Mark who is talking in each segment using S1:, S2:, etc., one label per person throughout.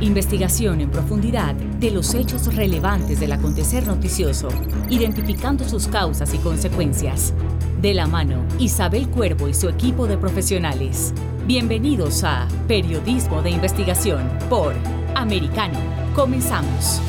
S1: Investigación en profundidad de los hechos relevantes del acontecer noticioso, identificando sus causas y consecuencias. De la mano, Isabel Cuervo y su equipo de profesionales. Bienvenidos a Periodismo de Investigación por Americano. Comenzamos.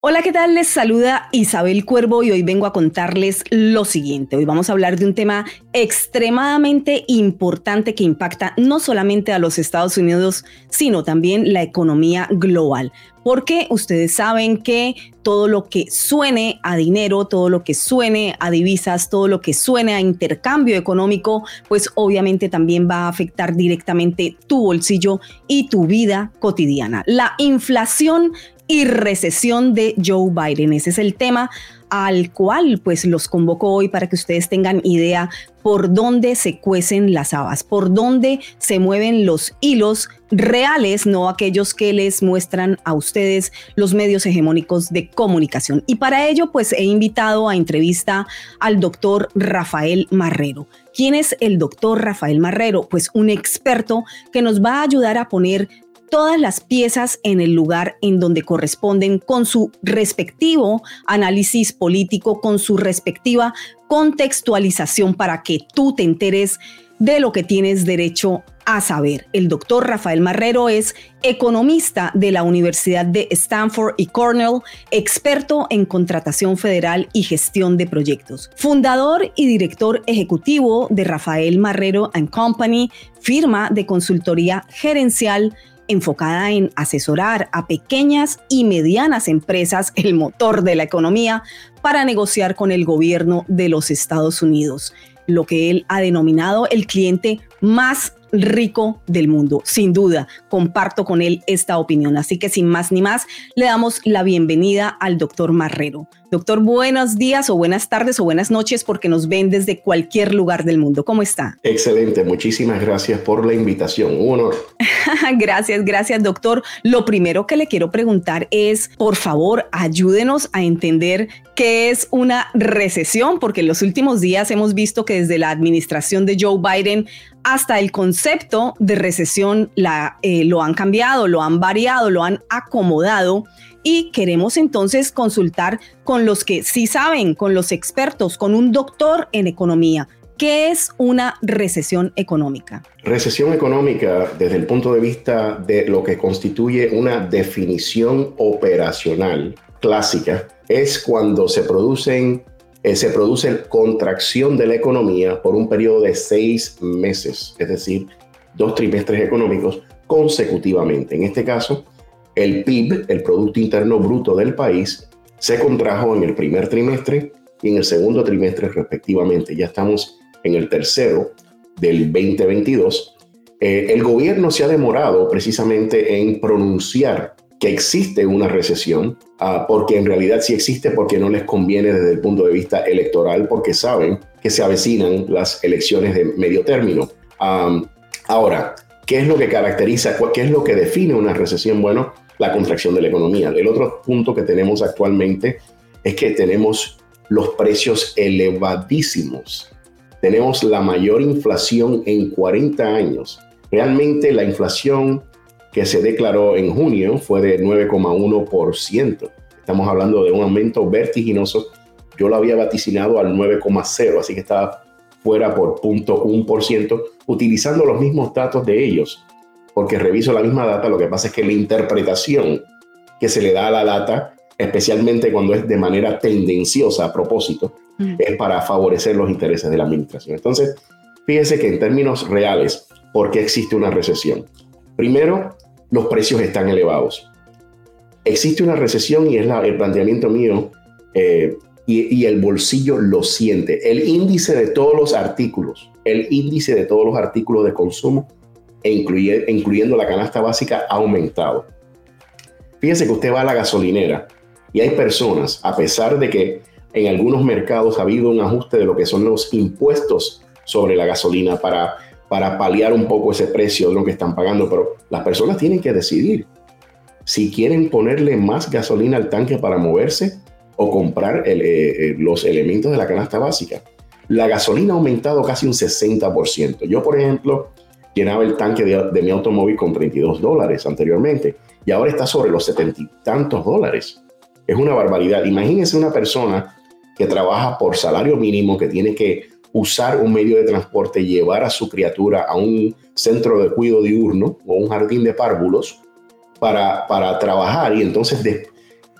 S2: Hola, ¿qué tal? Les saluda Isabel Cuervo y hoy vengo a contarles lo siguiente. Hoy vamos a hablar de un tema extremadamente importante que impacta no solamente a los Estados Unidos, sino también la economía global. Porque ustedes saben que todo lo que suene a dinero, todo lo que suene a divisas, todo lo que suene a intercambio económico, pues obviamente también va a afectar directamente tu bolsillo y tu vida cotidiana. La inflación y recesión de Joe Biden. Ese es el tema al cual pues los convoco hoy para que ustedes tengan idea por dónde se cuecen las habas, por dónde se mueven los hilos reales, no aquellos que les muestran a ustedes los medios hegemónicos de comunicación. Y para ello pues he invitado a entrevista al doctor Rafael Marrero. ¿Quién es el doctor Rafael Marrero? Pues un experto que nos va a ayudar a poner todas las piezas en el lugar en donde corresponden con su respectivo análisis político, con su respectiva contextualización para que tú te enteres de lo que tienes derecho a saber. El doctor Rafael Marrero es economista de la Universidad de Stanford y Cornell, experto en contratación federal y gestión de proyectos, fundador y director ejecutivo de Rafael Marrero ⁇ Company, firma de consultoría gerencial enfocada en asesorar a pequeñas y medianas empresas, el motor de la economía, para negociar con el gobierno de los Estados Unidos, lo que él ha denominado el cliente más rico del mundo. Sin duda, comparto con él esta opinión. Así que sin más ni más, le damos la bienvenida al doctor Marrero. Doctor, buenos días o buenas tardes o buenas noches porque nos ven desde cualquier lugar del mundo. ¿Cómo está?
S3: Excelente, muchísimas gracias por la invitación. Un honor.
S2: gracias, gracias, doctor. Lo primero que le quiero preguntar es, por favor, ayúdenos a entender qué es una recesión, porque en los últimos días hemos visto que desde la administración de Joe Biden hasta el concepto de recesión eh, lo han cambiado, lo han variado, lo han acomodado y queremos entonces consultar con los que sí saben, con los expertos, con un doctor en economía. ¿Qué es una recesión económica?
S3: Recesión económica desde el punto de vista de lo que constituye una definición operacional clásica es cuando se producen eh, se produce contracción de la economía por un periodo de seis meses, es decir, dos trimestres económicos consecutivamente. En este caso, el PIB, el Producto Interno Bruto del país, se contrajo en el primer trimestre y en el segundo trimestre respectivamente. Ya estamos en el tercero del 2022. Eh, el gobierno se ha demorado precisamente en pronunciar que existe una recesión, ah, porque en realidad sí existe porque no les conviene desde el punto de vista electoral, porque saben que se avecinan las elecciones de medio término. ahora, ¿qué es lo que caracteriza, qué es lo que define una recesión? Bueno, la contracción de la economía. El otro punto que tenemos actualmente es que tenemos los precios elevadísimos. Tenemos la mayor inflación en 40 años. Realmente la inflación que se declaró en junio fue de 9,1%. Estamos hablando de un aumento vertiginoso. Yo lo había vaticinado al 9,0, así que estaba fuera por 0.1%, utilizando los mismos datos de ellos porque reviso la misma data, lo que pasa es que la interpretación que se le da a la data, especialmente cuando es de manera tendenciosa a propósito, mm. es para favorecer los intereses de la administración. Entonces, fíjese que en términos reales, ¿por qué existe una recesión? Primero, los precios están elevados. Existe una recesión y es el planteamiento mío eh, y, y, el bolsillo lo siente. El índice de todos los artículos, el índice de todos los artículos de consumo e incluyendo la canasta básica, ha aumentado. Fíjense que usted va a la gasolinera y hay personas, a pesar de que en algunos mercados ha habido un ajuste de lo que son los impuestos sobre la gasolina para, para paliar un poco ese precio de lo que están pagando, pero las personas tienen que decidir si quieren ponerle más gasolina al tanque para moverse o comprar eh, eh, los elementos de la canasta básica. La gasolina ha aumentado casi un 60%. Yo, por ejemplo, llenaba el tanque de, mi automóvil con 32 dólares anteriormente y ahora está sobre los 70 y tantos dólares. Es una barbaridad. Imagínense una persona que trabaja por salario mínimo, que tiene que usar un medio de transporte, llevar a su criatura a un centro de cuidado diurno o un jardín de párvulos para, para trabajar y entonces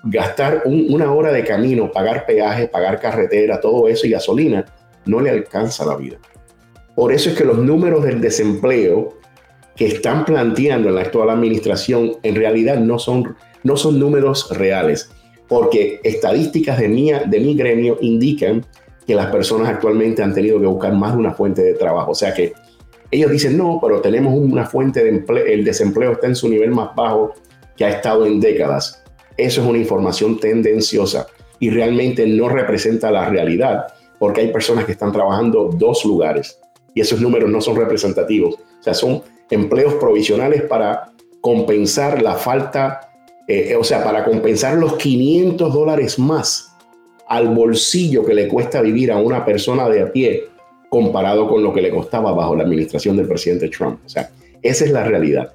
S3: gastar una hora de camino, pagar peaje, pagar carretera, todo eso y gasolina, no le alcanza la vida. Por eso es que los números del desempleo que están planteando en la actual administración en realidad no son, no son números reales, porque estadísticas de mi, de mi gremio indican que las personas actualmente han tenido que buscar más de una fuente de trabajo. O sea que ellos dicen, no, pero tenemos una fuente de empleo, el desempleo está en su nivel más bajo que ha estado en décadas. Eso es una información tendenciosa y realmente no representa la realidad, porque hay personas que están trabajando dos lugares y esos números no son representativos. O sea, son empleos provisionales para compensar la falta, eh, o sea, para compensar los 500 dólares más al bolsillo que le cuesta vivir a una persona de a pie comparado con lo que le costaba bajo la administración del presidente Trump. O sea, esa es la realidad.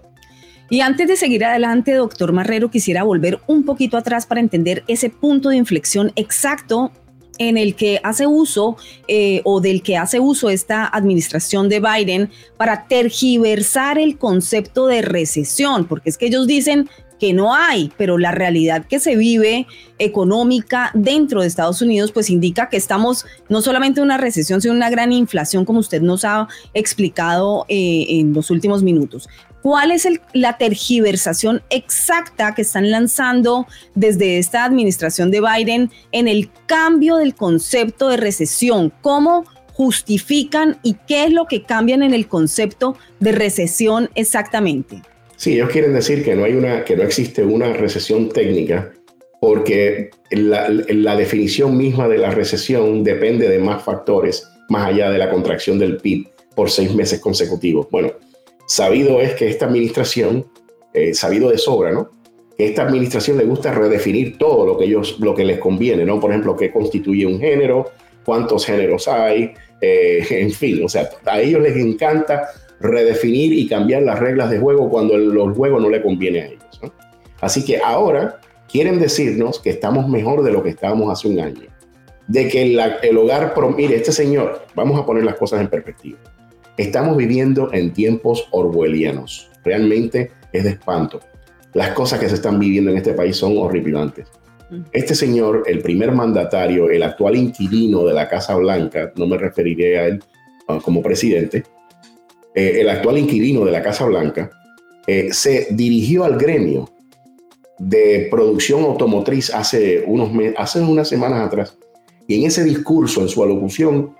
S2: Y antes de seguir adelante, doctor Marrero, quisiera volver un poquito atrás para entender ese punto de inflexión exacto en el que hace uso eh, o del que hace uso esta administración de Biden para tergiversar el concepto de recesión, porque es que ellos dicen que no hay, pero la realidad que se vive económica dentro de Estados Unidos pues indica que estamos no solamente en una recesión, sino en una gran inflación como usted nos ha explicado eh, en los últimos minutos. ¿Cuál es la tergiversación exacta que están lanzando desde esta administración de Biden en el cambio del concepto de recesión? ¿Cómo justifican y qué es lo que cambian en el concepto de recesión exactamente?
S3: Sí, ellos quieren decir que no, hay una, que no existe una recesión técnica porque la, definición misma de la recesión depende de más factores más allá de la contracción del PIB por seis meses consecutivos. Bueno, Sabido es que esta administración, eh, sabido de sobra, ¿no? Que esta administración le gusta redefinir todo lo que ellos, lo que les conviene, ¿no? Por ejemplo, qué constituye un género, cuántos géneros hay, eh, en fin, o sea, a ellos les encanta redefinir y cambiar las reglas de juego cuando el, juego no le conviene a ellos. ¿no? Así que ahora quieren decirnos que estamos mejor de lo que estábamos hace un año. De que el hogar, mire, este señor, vamos a poner las cosas en perspectiva. Estamos viviendo en tiempos orwellianos. Realmente es de espanto. Las cosas que se están viviendo en este país son horripilantes. Mm. Este señor, el primer mandatario, el actual inquilino de la Casa Blanca, no me referiré a él ah, como presidente, eh, el actual inquilino de la Casa Blanca, eh, se dirigió al gremio de producción automotriz hace, unos hace unas semanas atrás. Y en ese discurso, en su alocución,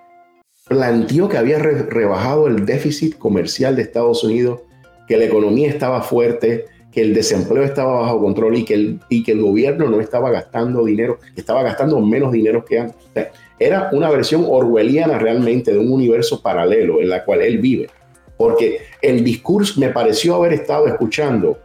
S3: planteó que había rebajado el déficit comercial de Estados Unidos, que la economía estaba fuerte, que el desempleo estaba bajo control y que el, y que el gobierno no estaba gastando dinero, estaba gastando menos dinero que antes. era una versión orwelliana realmente de un universo paralelo en la cual él vive. Porque el discurso me pareció haber estado escuchando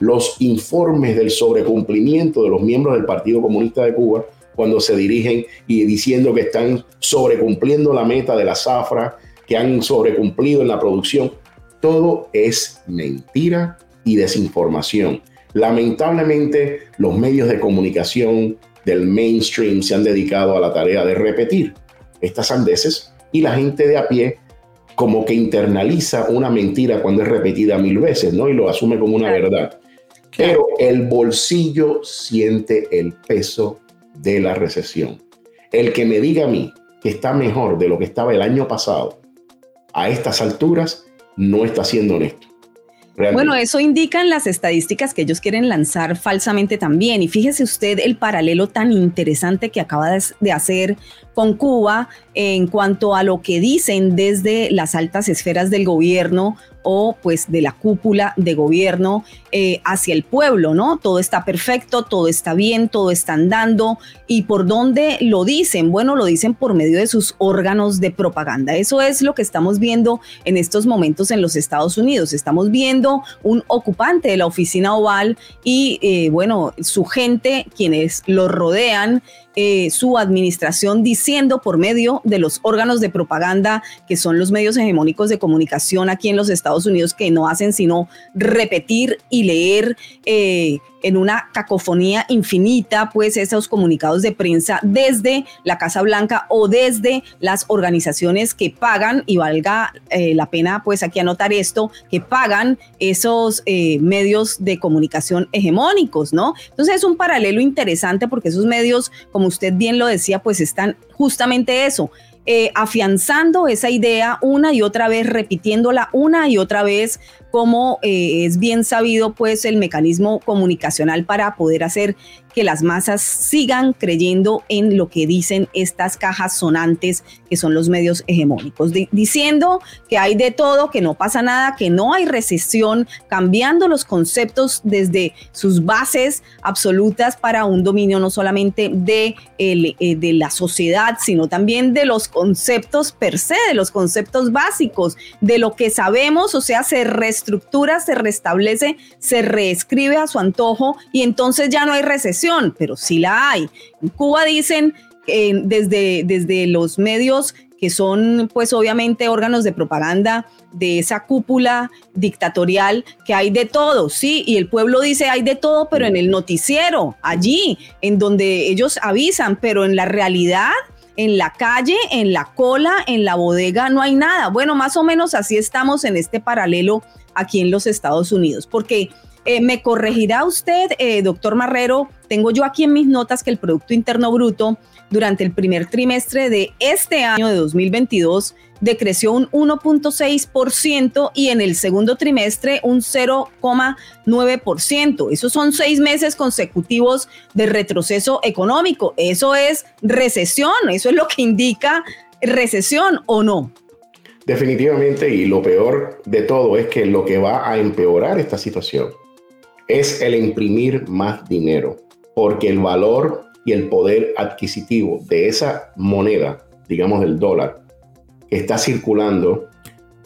S3: los informes del sobrecumplimiento de los miembros del Partido Comunista de Cuba cuando se dirigen y diciendo que están sobrecumpliendo la meta de la zafra, que han sobrecumplido en la producción. Todo es mentira y desinformación. Lamentablemente, los medios de comunicación del mainstream se han dedicado a la tarea de repetir estas sandeces y la gente de a pie como que internaliza una mentira cuando es repetida mil veces, ¿no? Y lo asume como una verdad. Pero el bolsillo siente el peso de la recesión. El que me diga a mí que está mejor de lo que estaba el año pasado a estas alturas, no está siendo honesto.
S2: Bueno, eso indican las estadísticas que ellos quieren lanzar falsamente también. Y fíjese usted el paralelo tan interesante que acaba de hacer con Cuba en cuanto a lo que dicen desde las altas esferas del gobierno o pues de la cúpula de gobierno eh, hacia el pueblo, ¿no? Todo está perfecto, todo está bien, todo está andando. ¿Y por dónde lo dicen? Bueno, lo dicen por medio de sus órganos de propaganda. Eso es lo que estamos viendo en estos momentos en los Estados Unidos. Estamos viendo un ocupante de la oficina oval y, eh, bueno, su gente, quienes lo rodean, eh, su administración diciendo por medio de los órganos de propaganda, que son los medios hegemónicos de comunicación aquí en los Estados Unidos, que no hacen sino repetir y leer eh, en una cacofonía infinita, pues esos comunicados de prensa desde la Casa Blanca o desde las organizaciones que pagan, y valga eh, la pena pues aquí anotar esto, que pagan esos eh, medios de comunicación hegemónicos, ¿no? Entonces es un paralelo interesante porque esos medios, como usted bien lo decía, pues están justamente eso, eh, afianzando esa idea una y otra vez, repitiéndola una y otra vez, como es bien sabido, pues el mecanismo comunicacional para poder hacer que las masas sigan creyendo en lo que dicen estas cajas sonantes que son los medios hegemónicos, diciendo que hay de todo, que no pasa nada, que no hay recesión, cambiando los conceptos desde sus bases absolutas para un dominio no solamente de, eh, de la sociedad, sino también de los conceptos per se, de los conceptos básicos, de lo que sabemos, o sea, se reestructura, se restablece, se reescribe a su antojo y entonces ya no hay recesión pero sí la hay. En Cuba dicen eh, desde, desde los medios que son pues obviamente órganos de propaganda de esa cúpula dictatorial que hay de todo, sí, y el pueblo dice hay de todo, pero en el noticiero, allí, en donde ellos avisan, pero en la realidad, en la calle, en la cola, en la bodega, no hay nada. Bueno, más o menos así estamos en este paralelo aquí en los Estados Unidos, porque eh, me corregirá usted, eh, doctor Marrero, tengo yo aquí en mis notas que el Producto Interno Bruto durante el primer trimestre de este año de 2022 decreció un 1.6% y en el segundo trimestre un 0,9%. Esos son seis meses consecutivos de retroceso económico. Eso es recesión, eso es lo que indica recesión o no.
S3: Definitivamente, y lo peor de todo es que lo que va a empeorar esta situación es el imprimir más dinero, porque el valor y el poder adquisitivo de esa moneda, digamos del dólar, que está circulando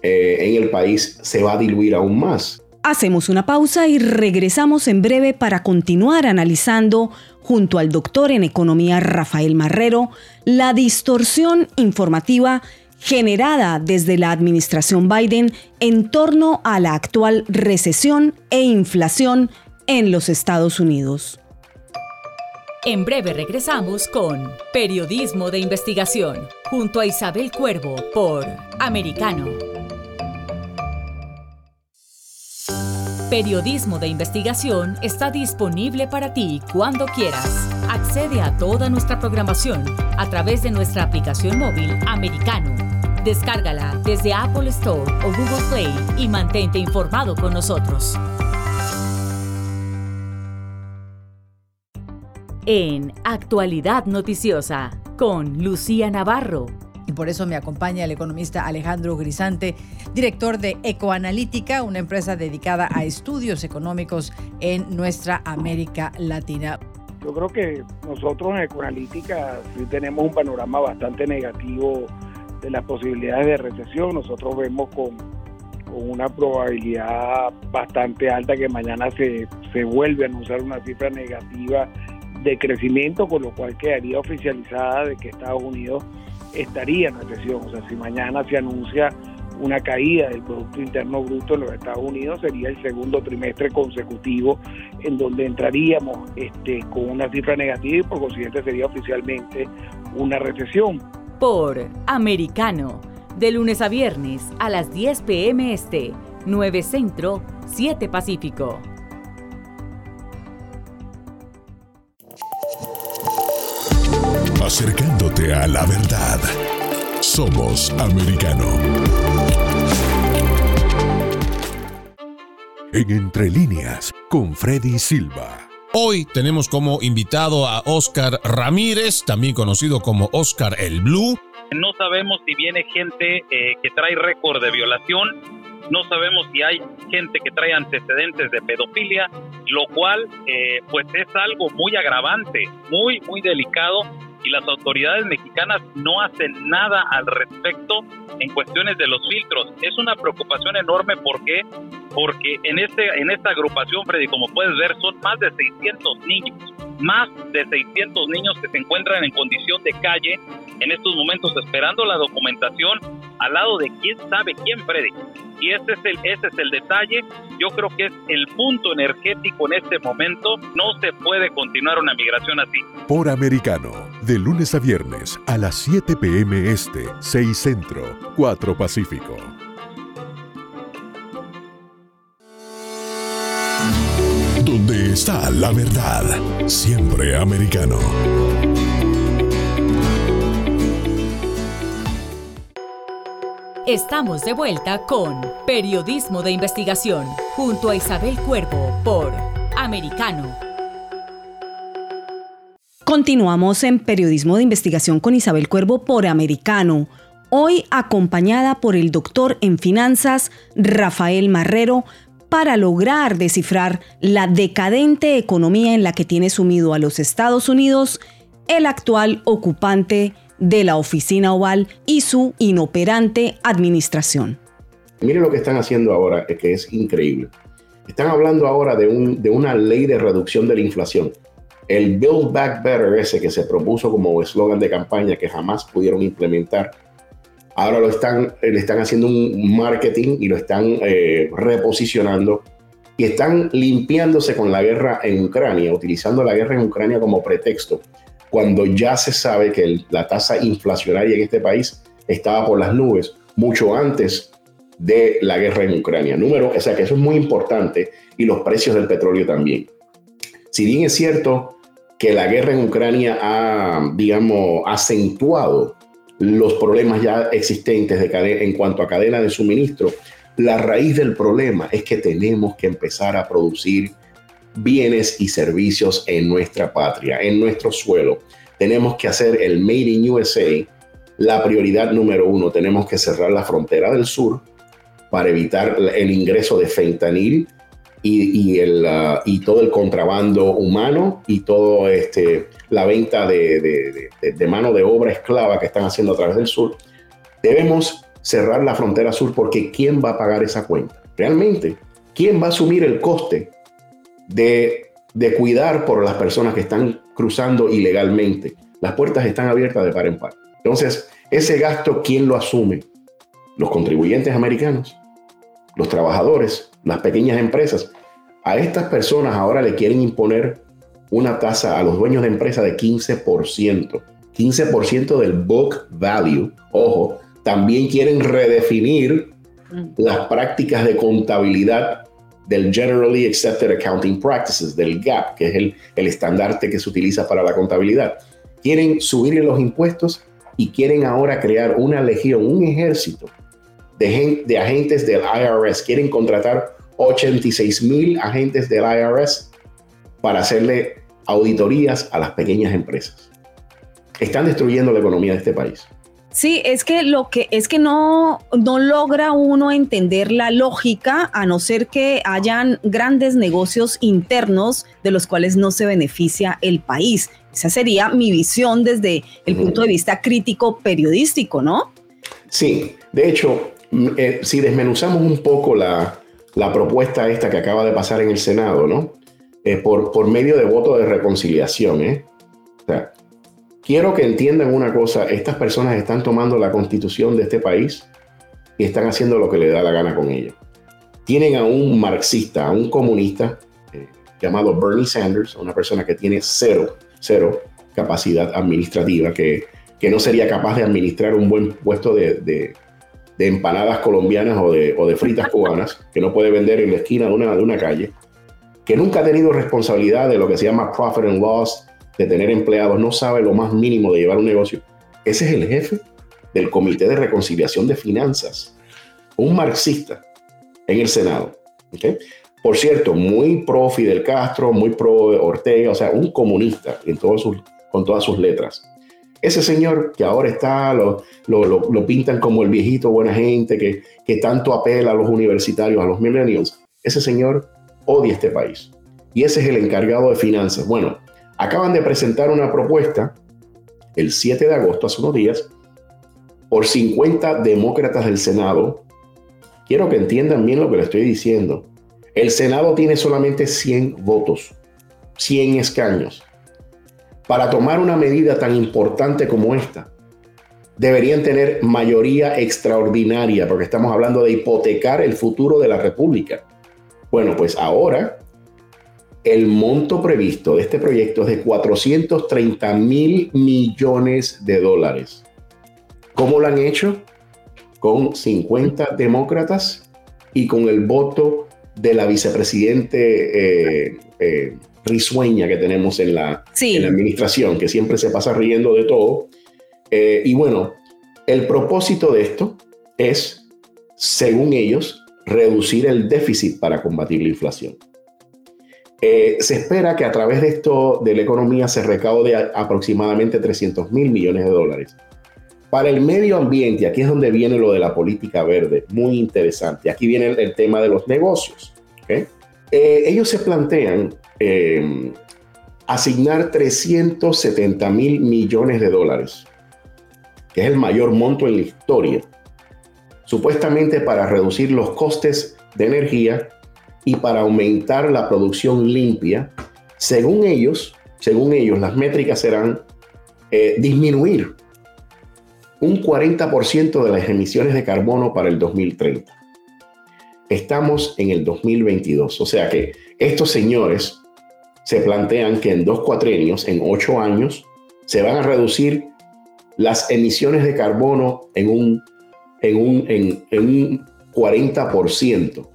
S3: eh, en el país, se va a diluir aún más.
S2: Hacemos una pausa y regresamos en breve para continuar analizando, junto al doctor en economía Rafael Marrero, la distorsión informativa generada desde la administración Biden en torno a la actual recesión e inflación en los Estados Unidos.
S1: En breve regresamos con Periodismo de Investigación, junto a Isabel Cuervo por Americano. Periodismo de Investigación está disponible para ti cuando quieras. Accede a toda nuestra programación a través de nuestra aplicación móvil Americano Descárgala desde Apple Store o Google Play y mantente informado con nosotros. En Actualidad Noticiosa, con Lucía Navarro.
S4: Y por eso me acompaña el economista Alejandro Grisante, director de Ecoanalítica, una empresa dedicada a estudios económicos en nuestra América Latina.
S5: Yo creo que nosotros en Ecoanalítica sí tenemos un panorama bastante negativo de las posibilidades de recesión. Nosotros vemos con, una probabilidad bastante alta que mañana se, se vuelve a anunciar una cifra negativa de crecimiento, con lo cual quedaría oficializada de que Estados Unidos estaría en recesión. O sea, si mañana se anuncia una caída del Producto Interno Bruto en los Estados Unidos, sería el segundo trimestre consecutivo en donde entraríamos este, con una cifra negativa y por consiguiente sería oficialmente una recesión
S1: por Americano, de lunes a viernes a las 10 pm este, 9 Centro, 7 Pacífico.
S6: Acercándote a la verdad. Somos Americano. En Entre líneas, con Freddy Silva.
S7: Hoy tenemos como invitado a Oscar Ramírez, también conocido como Oscar el Blue.
S8: No sabemos si viene gente eh, que trae récord de violación, no sabemos si hay gente que trae antecedentes de pedofilia, lo cual eh, pues es algo muy agravante, muy, muy delicado y las autoridades mexicanas no hacen nada al respecto en cuestiones de los filtros. Es una preocupación enorme porque porque en este en esta agrupación Freddy como puedes ver son más de 600 niños más de 600 niños que se encuentran en condición de calle en estos momentos esperando la documentación al lado de quién sabe quién, Freddy. Y ese es el, ese es el detalle. Yo creo que es el punto energético en este momento. No se puede continuar una migración así.
S6: Por Americano, de lunes a viernes a las 7 p.m. Este, 6 Centro, 4 Pacífico. Donde está la verdad, siempre americano.
S1: Estamos de vuelta con Periodismo de Investigación junto a Isabel Cuervo por Americano.
S2: Continuamos en Periodismo de Investigación con Isabel Cuervo por Americano. Hoy acompañada por el doctor en finanzas Rafael Marrero para lograr descifrar la decadente economía en la que tiene sumido a los Estados Unidos el actual ocupante de la oficina oval y su inoperante administración.
S3: Mire lo que están haciendo ahora, que es increíble. Están hablando ahora de, un, de una ley de reducción de la inflación. El Build Back Better, ese que se propuso como eslogan de campaña que jamás pudieron implementar, ahora lo están, le están haciendo un marketing y lo están eh, reposicionando y están limpiándose con la guerra en Ucrania, utilizando la guerra en Ucrania como pretexto cuando ya se sabe que la tasa inflacionaria en este país estaba por las nubes mucho antes de la guerra en Ucrania. Número, o sea que eso es muy importante y los precios del petróleo también. Si bien es cierto que la guerra en Ucrania ha, digamos, acentuado los problemas ya existentes de en cuanto a cadena de suministro, la raíz del problema es que tenemos que empezar a producir bienes y servicios en nuestra patria, en nuestro suelo. Tenemos que hacer el Made in USA la prioridad número uno. Tenemos que cerrar la frontera del sur para evitar el ingreso de fentanil y, el, uh, y todo el contrabando humano y todo este, la venta de, de mano de obra esclava que están haciendo a través del sur. Debemos cerrar la frontera sur porque ¿quién va a pagar esa cuenta? Realmente, ¿quién va a asumir el coste de, cuidar por las personas que están cruzando ilegalmente. Las puertas están abiertas de par en par. Entonces, ese gasto, ¿quién lo asume? Los contribuyentes americanos, los trabajadores, las pequeñas empresas. A estas personas ahora le quieren imponer una tasa a los dueños de empresa de 15%. 15% del book value. Ojo, también quieren redefinir mm. las prácticas de contabilidad del Generally Accepted Accounting Practices, del GAP, que es el, el estandarte que se utiliza para la contabilidad. Quieren subirle los impuestos y quieren ahora crear una legión, un ejército de, de agentes del IRS. Quieren contratar 86 mil agentes del IRS para hacerle auditorías a las pequeñas empresas. Están destruyendo la economía de este país.
S2: Sí, es que lo que es que no, no logra uno entender la lógica a no ser que hayan grandes negocios internos de los cuales no se beneficia el país. Esa sería mi visión desde el punto de vista crítico periodístico, ¿no?
S3: Sí, de hecho, mm, eh, si desmenuzamos un poco la, la, propuesta esta que acaba de pasar en el Senado, ¿no? Eh, por, por medio de voto de reconciliación, ¿eh? Quiero que entiendan una cosa, estas personas están tomando la constitución de este país y están haciendo lo que le da la gana con ella. Tienen a un marxista, a un comunista eh, llamado Bernie Sanders, una persona que tiene cero, cero capacidad administrativa, que, que no sería capaz de administrar un buen puesto de, de, empanadas colombianas o de, o de, fritas cubanas, que no puede vender en la esquina de una, de una calle, que nunca ha tenido responsabilidad de lo que se llama profit and loss, de tener empleados, no sabe lo más mínimo de llevar un negocio. Ese es el jefe del Comité de Reconciliación de Finanzas, un marxista en el Senado. Por cierto, muy pro Fidel Castro, muy pro Ortega, o sea, un comunista en sus, con todas sus letras. Ese señor que ahora está, lo, lo, lo, pintan como el viejito buena gente que, que tanto apela a los universitarios, a los millennials, ese señor odia este país. Y ese es el encargado de finanzas. Bueno, acaban de presentar una propuesta el 7 de agosto, hace unos días, por 50 demócratas del Senado. Quiero que entiendan bien lo que le estoy diciendo. El Senado tiene solamente 100 votos, 100 escaños. para tomar una medida tan importante como esta, deberían tener mayoría extraordinaria, porque estamos hablando de hipotecar el futuro de la República. Bueno, pues ahora el monto previsto de este proyecto es de 430 mil millones de dólares. ¿Cómo lo han hecho? Con 50 demócratas y con el voto de la vicepresidente eh, eh, risueña que tenemos en la, en la administración, que siempre se pasa riendo de todo. Eh, y bueno, el propósito de esto es, según ellos, reducir el déficit para combatir la inflación. Eh, se espera que a través de esto de la economía se recaude aproximadamente 300 mil millones de dólares. Para el medio ambiente, aquí es donde viene lo de la política verde, muy interesante. Aquí viene el, tema de los negocios. Eh, ellos se plantean eh, asignar 370 mil millones de dólares, que es el mayor monto en la historia, supuestamente para reducir los costes de energía y para aumentar la producción limpia. Según ellos, según ellos, las métricas serán eh, disminuir un 40% de las emisiones de carbono para el 2030. Estamos en el 2022, o sea que estos señores se plantean que en dos cuatrenios, en ocho años, se van a reducir las emisiones de carbono en un, en un, en, en un 40%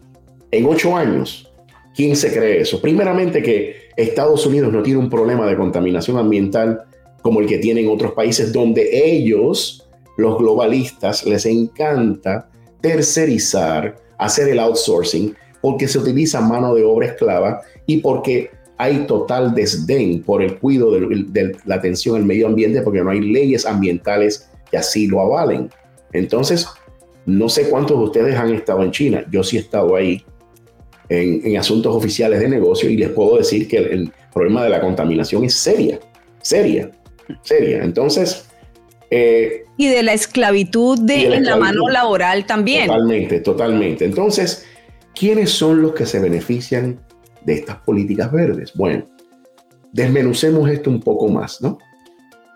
S3: en ocho años. ¿Quién se cree eso? Primeramente que Estados Unidos no tiene un problema de contaminación ambiental como el que tienen otros países donde ellos, los globalistas, les encanta tercerizar, hacer el outsourcing, porque se utiliza mano de obra esclava y porque hay total desdén por el cuidado de, la atención al medio ambiente porque no hay leyes ambientales que así lo avalen. Entonces, no sé cuántos de ustedes han estado en China. Yo sí he estado ahí en, asuntos oficiales de negocio y les puedo decir que el, problema de la contaminación es seria, seria, seria. Entonces...
S2: Eh, y de la esclavitud de, la, mano laboral también.
S3: Totalmente, totalmente. Entonces, ¿quiénes son los que se benefician de estas políticas verdes? Bueno, desmenucemos esto un poco más, ¿no?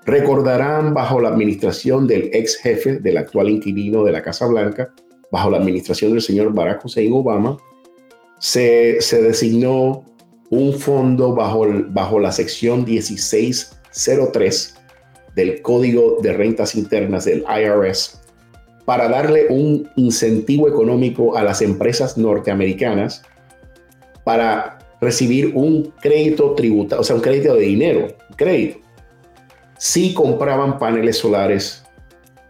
S3: Recordarán bajo la administración del ex jefe del actual inquilino de la Casa Blanca, bajo la administración del señor Barack Hussein Obama, se, designó un fondo bajo, bajo la sección 1603 del Código de Rentas Internas del IRS para darle un incentivo económico a las empresas norteamericanas para recibir un crédito tributario, o sea, un crédito de dinero, crédito, si compraban paneles solares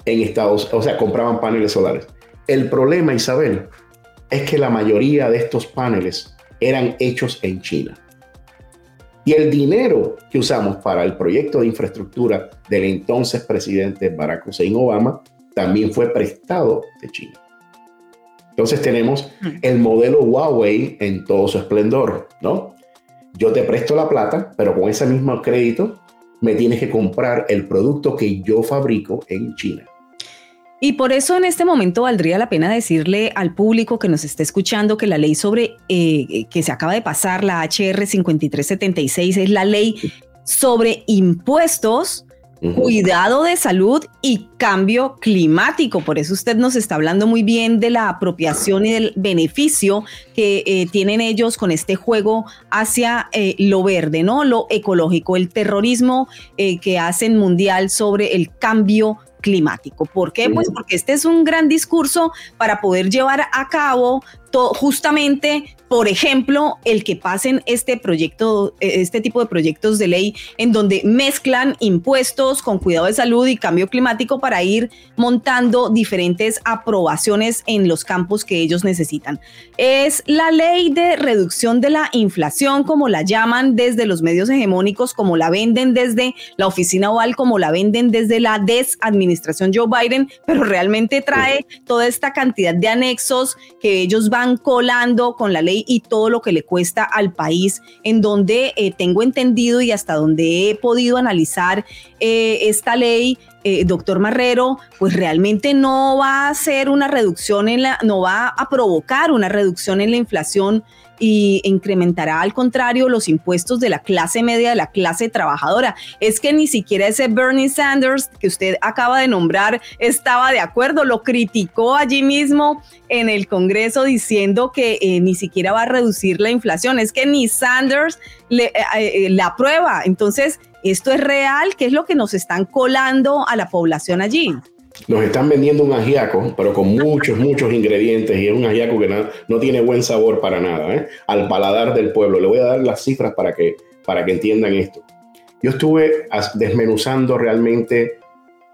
S3: en Estados, o sea, compraban paneles solares. El problema, Isabel, es que la mayoría de estos paneles eran hechos en China. Y el dinero que usamos para el proyecto de infraestructura del entonces presidente Barack Hussein Obama también fue prestado de China. Entonces tenemos mm. el modelo Huawei en todo su esplendor, ¿no? Yo te presto la plata, pero con ese mismo crédito me tienes que comprar el producto que yo fabrico en China.
S2: Y por eso en este momento valdría la pena decirle al público que nos está escuchando que la ley sobre eh, que se acaba de pasar, la HR 5376, es la ley sobre impuestos, cuidado de salud y cambio climático. Por eso usted nos está hablando muy bien de la apropiación y del beneficio que eh, tienen ellos con este juego hacia eh, lo verde, ¿no? Lo ecológico, el terrorismo que hacen mundial sobre el cambio climático. ¿Por qué? Pues porque este es un gran discurso para poder llevar a cabo justamente por ejemplo, el que pasen este proyecto, este tipo de proyectos de ley en donde mezclan impuestos con cuidado de salud y cambio climático para ir montando diferentes aprobaciones en los campos que ellos necesitan. Es la ley de reducción de la inflación, como la llaman desde los medios hegemónicos, como la venden desde la oficina oval, como la venden desde la desadministración Joe Biden, pero realmente trae toda esta cantidad de anexos que ellos van colando con la ley y todo lo que le cuesta al país, en donde eh, tengo entendido y hasta donde he podido analizar eh, esta ley, eh, doctor Marrero, pues realmente no va a ser una reducción en la, no va a provocar una reducción en la inflación y incrementará al contrario los impuestos de la clase media, de la clase trabajadora. Es que ni siquiera ese Bernie Sanders que usted acaba de nombrar estaba de acuerdo, lo criticó allí mismo en el Congreso diciendo que eh, ni siquiera va a reducir la inflación. Es que ni Sanders le, eh, la aprueba. Entonces, esto es real, ¿qué es lo que nos están colando a la población allí?
S3: Nos están vendiendo un ajiaco, pero con muchos, muchos ingredientes y es un ajiaco que no, tiene buen sabor para nada, ¿eh? al paladar del pueblo. Le voy a dar las cifras para que, para que entiendan esto. Yo estuve desmenuzando realmente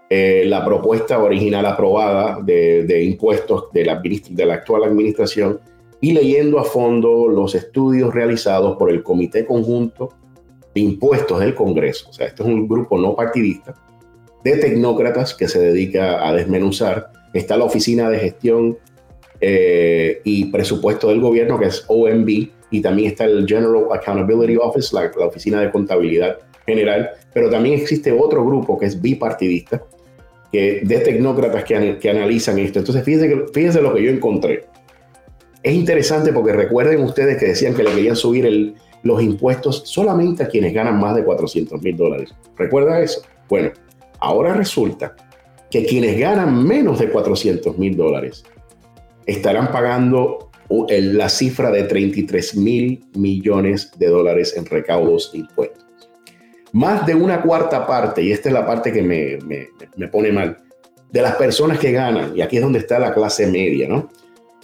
S3: eh, la propuesta original aprobada de, impuestos de la, de la actual administración y leyendo a fondo los estudios realizados por el Comité Conjunto de Impuestos del Congreso. O sea, esto es un grupo no partidista de tecnócratas que se dedica a desmenuzar. Está la Oficina de Gestión eh, y Presupuesto del Gobierno, que es OMB, y también está el General Accountability Office, la, Oficina de Contabilidad General, pero también existe otro grupo que es bipartidista, que, de tecnócratas que, que analizan esto. Entonces, fíjense, fíjense lo que yo encontré. Es interesante porque recuerden ustedes que decían que le querían subir el, los impuestos solamente a quienes ganan más de 400 mil dólares. ¿Recuerda eso? Bueno, Ahora resulta que quienes ganan menos de 400 mil dólares estarán pagando la cifra de 33 mil millones de dólares en recaudos de impuestos. Más de una cuarta parte, y esta es la parte que me, me pone mal, de las personas que ganan, y aquí es donde está la clase media, ¿no?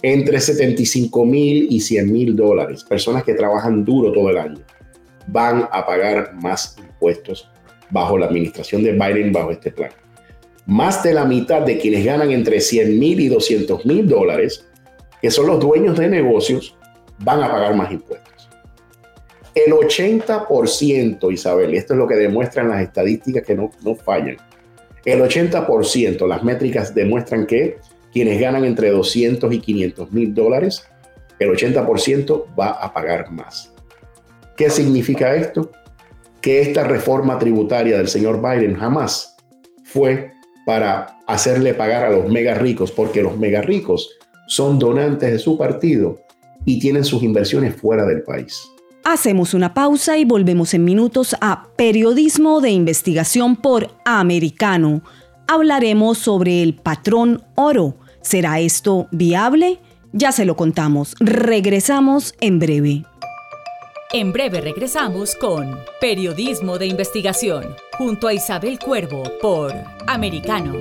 S3: Entre 75 mil y 100 mil dólares, personas que trabajan duro todo el año, van a pagar más impuestos bajo la administración de Biden, bajo este plan. Más de la mitad de quienes ganan entre 100 mil y 200 mil dólares, que son los dueños de negocios, van a pagar más impuestos. El 80%, Isabel, y esto es lo que demuestran las estadísticas que no, no fallan, el 80%, las métricas demuestran que quienes ganan entre 200 y 500 mil dólares, el 80% va a pagar más. ¿Qué significa esto? que esta reforma tributaria del señor Biden jamás fue para hacerle pagar a los mega ricos, porque los mega ricos son donantes de su partido y tienen sus inversiones fuera del país.
S2: Hacemos una pausa y volvemos en minutos a Periodismo de Investigación por Americano. Hablaremos sobre el patrón oro. ¿Será esto viable? Ya se lo contamos. Regresamos en breve.
S1: En breve regresamos con Periodismo de Investigación, junto a Isabel Cuervo por Americano.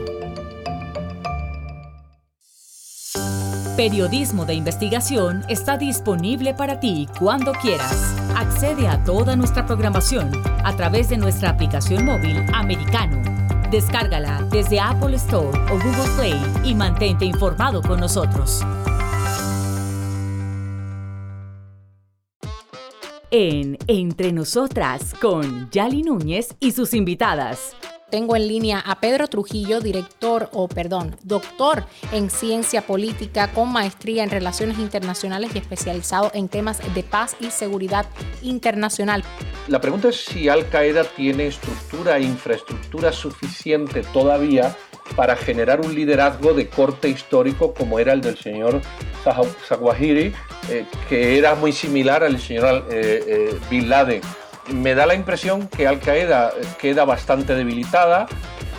S1: Periodismo de Investigación está disponible para ti cuando quieras. Accede a toda nuestra programación a través de nuestra aplicación móvil Americano. Descárgala desde Apple Store o Google Play y mantente informado con nosotros. en Entre Nosotras con Yali Núñez y sus invitadas.
S9: Tengo en línea a Pedro Trujillo, director o perdón, doctor en ciencia política con maestría en relaciones internacionales y especializado en temas de paz y seguridad internacional.
S10: La pregunta es si Al Qaeda tiene estructura e infraestructura suficiente todavía para generar un liderazgo de corte histórico como era el del señor Zawahiri, eh, que era muy similar al señor eh, eh, Bin Laden. Me da la impresión que Al Qaeda queda bastante debilitada.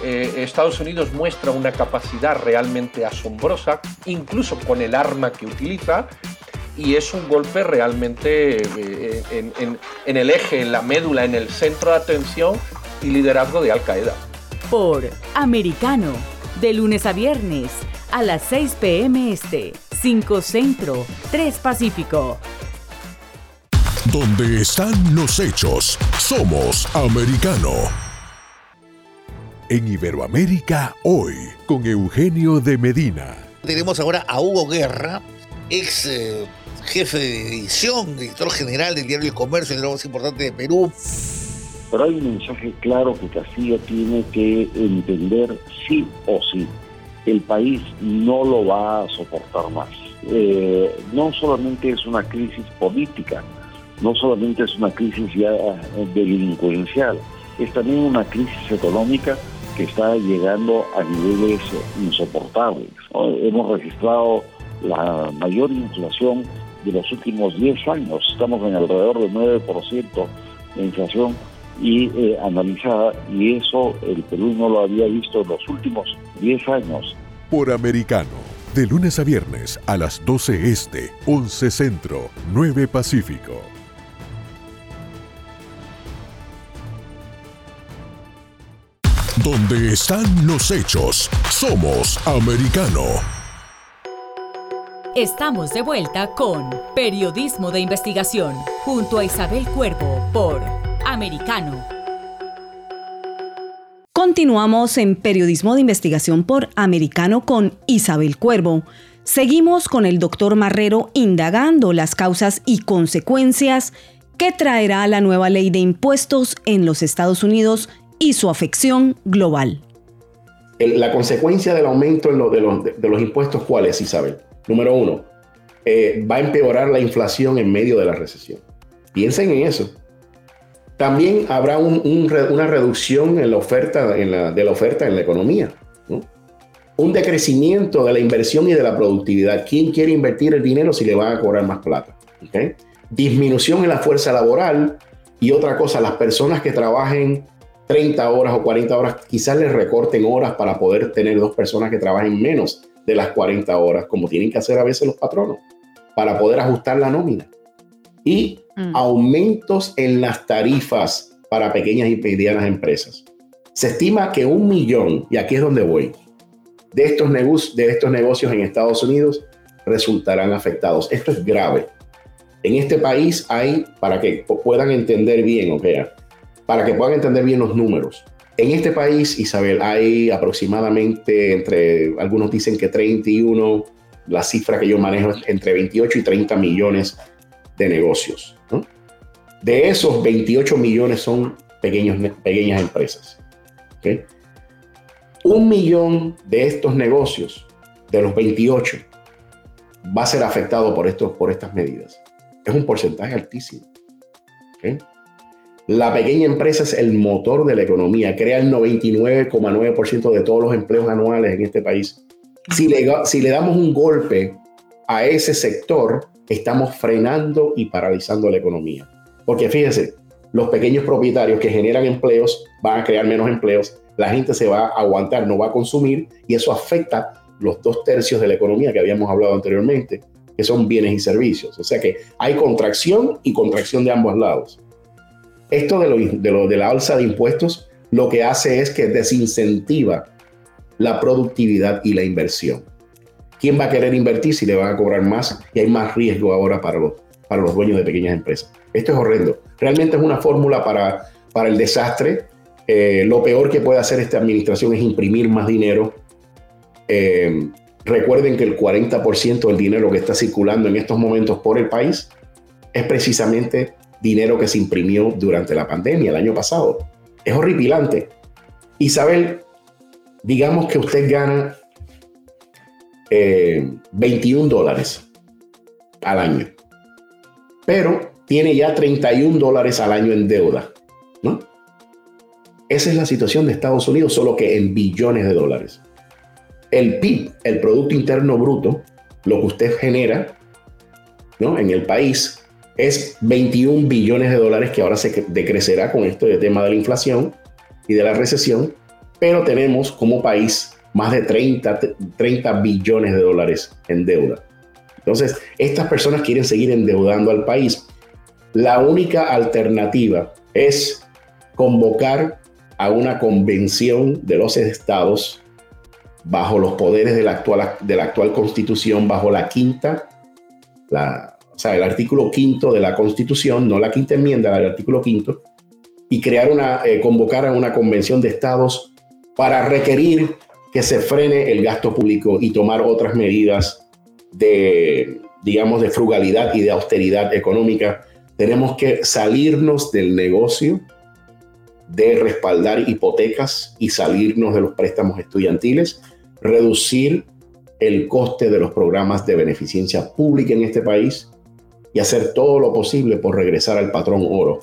S10: Estados Unidos muestra una capacidad realmente asombrosa, incluso con el arma que utiliza, y es un golpe realmente en, en el eje, en la médula, en el centro de atención y liderazgo de Al Qaeda
S1: por Americano, de lunes a viernes a las 6 p.m. Este, 5 Centro, 3 Pacífico.
S6: Donde están los hechos, somos Americano. En Iberoamérica, hoy, con Eugenio de Medina.
S11: Tenemos ahora a Hugo Guerra, ex eh, jefe de edición, editor general del diario El Comercio, el más importante de Perú
S12: pero hay un mensaje claro que Castilla tiene que entender sí o sí. El país no lo va a soportar más. Eh, no solamente es una crisis política, no solamente es una crisis ya eh, delincuencial, es también una crisis económica que está llegando a niveles insoportables. Hemos registrado la mayor inflación de los últimos 10 años. Estamos en alrededor del 9% de inflación y eh, analizada y eso el Perú no lo había visto en los últimos 10 años.
S6: Por americano, de lunes a viernes a las 12 este, 11 centro, 9 pacífico. Donde están los hechos, somos americano.
S1: Estamos de vuelta con Periodismo de Investigación junto a Isabel Cuervo por Americano.
S2: Continuamos en Periodismo de Investigación por Americano con Isabel Cuervo. Seguimos con el doctor Marrero indagando las causas y consecuencias que traerá la nueva ley de impuestos en los Estados Unidos y su afección global.
S3: La consecuencia del aumento de, los, impuestos, ¿cuál es, Isabel? Número uno, eh, va a empeorar la inflación en medio de la recesión. Piensen en eso. También habrá una reducción en la oferta, de la oferta en la economía. Un decrecimiento de la inversión y de la productividad. ¿Quién quiere invertir el dinero si le van a cobrar más plata? Disminución en la fuerza laboral. Y otra cosa, las personas que trabajen 30 horas o 40 horas, quizás les recorten horas para poder tener dos personas que trabajen menos de las 40 horas, como tienen que hacer a veces los patronos, para poder ajustar la nómina. Y mm. aumentos en las tarifas para pequeñas y medianas empresas. Se estima que un millón, y aquí es donde voy, de estos, negocios, de estos negocios en Estados Unidos resultarán afectados. Esto es grave. En este país hay, para que puedan entender bien, o sea, para que puedan entender bien los números. En este país, Isabel, hay aproximadamente entre, algunos dicen que 31, la cifra que yo manejo es entre 28 y 30 millones de negocios. De esos 28 millones son pequeños, pequeñas empresas. Un millón de estos negocios, de los 28, va a ser afectado por, estos, por estas medidas. Es un porcentaje altísimo. La pequeña empresa es el motor de la economía, crea el 99,9% de todos los empleos anuales en este país. Si le, si le damos un golpe a ese sector, estamos frenando y paralizando la economía. Porque fíjense, los pequeños propietarios que generan empleos van a crear menos empleos, la gente se va a aguantar, no va a consumir y eso afecta los dos tercios de la economía que habíamos hablado anteriormente, que son bienes y servicios. O sea que hay contracción y contracción de ambos lados. Esto de, lo, de, la alza de impuestos lo que hace es que desincentiva la productividad y la inversión. ¿Quién va a querer invertir si le van a cobrar más y hay más riesgo ahora para los, para los dueños de pequeñas empresas? Esto es horrendo. Realmente es una fórmula para, para el desastre. Eh, lo peor que puede hacer esta administración es imprimir más dinero. Eh, recuerden que el 40% del dinero que está circulando en estos momentos por el país es precisamente dinero que se imprimió durante la pandemia el año pasado. Es horripilante. Isabel, digamos que usted gana 21 eh, dólares al año, pero tiene ya 31 dólares al año en deuda, ¿no? Esa es la situación de Estados Unidos, solo que en billones de dólares. El PIB, el Producto Interno Bruto, lo que usted genera ¿no? en el país, es 21 billones de dólares que ahora se decrecerá con esto de tema de la inflación y de la recesión, pero tenemos como país más de 30, 30 billones de dólares en deuda. Entonces, estas personas quieren seguir endeudando al país. La única alternativa es convocar a una convención de los estados bajo los poderes de la actual, de la actual constitución, bajo la quinta, la, o sea, el artículo quinto de la Constitución, no la quinta enmienda, el artículo quinto, y crear una, eh, convocar a una convención de estados para requerir que se frene el gasto público y tomar otras medidas de, digamos, de frugalidad y de austeridad económica. Tenemos que salirnos del negocio de respaldar hipotecas y salirnos de los préstamos estudiantiles, reducir el coste de los programas de beneficencia pública en este país y hacer todo lo posible por regresar al patrón oro,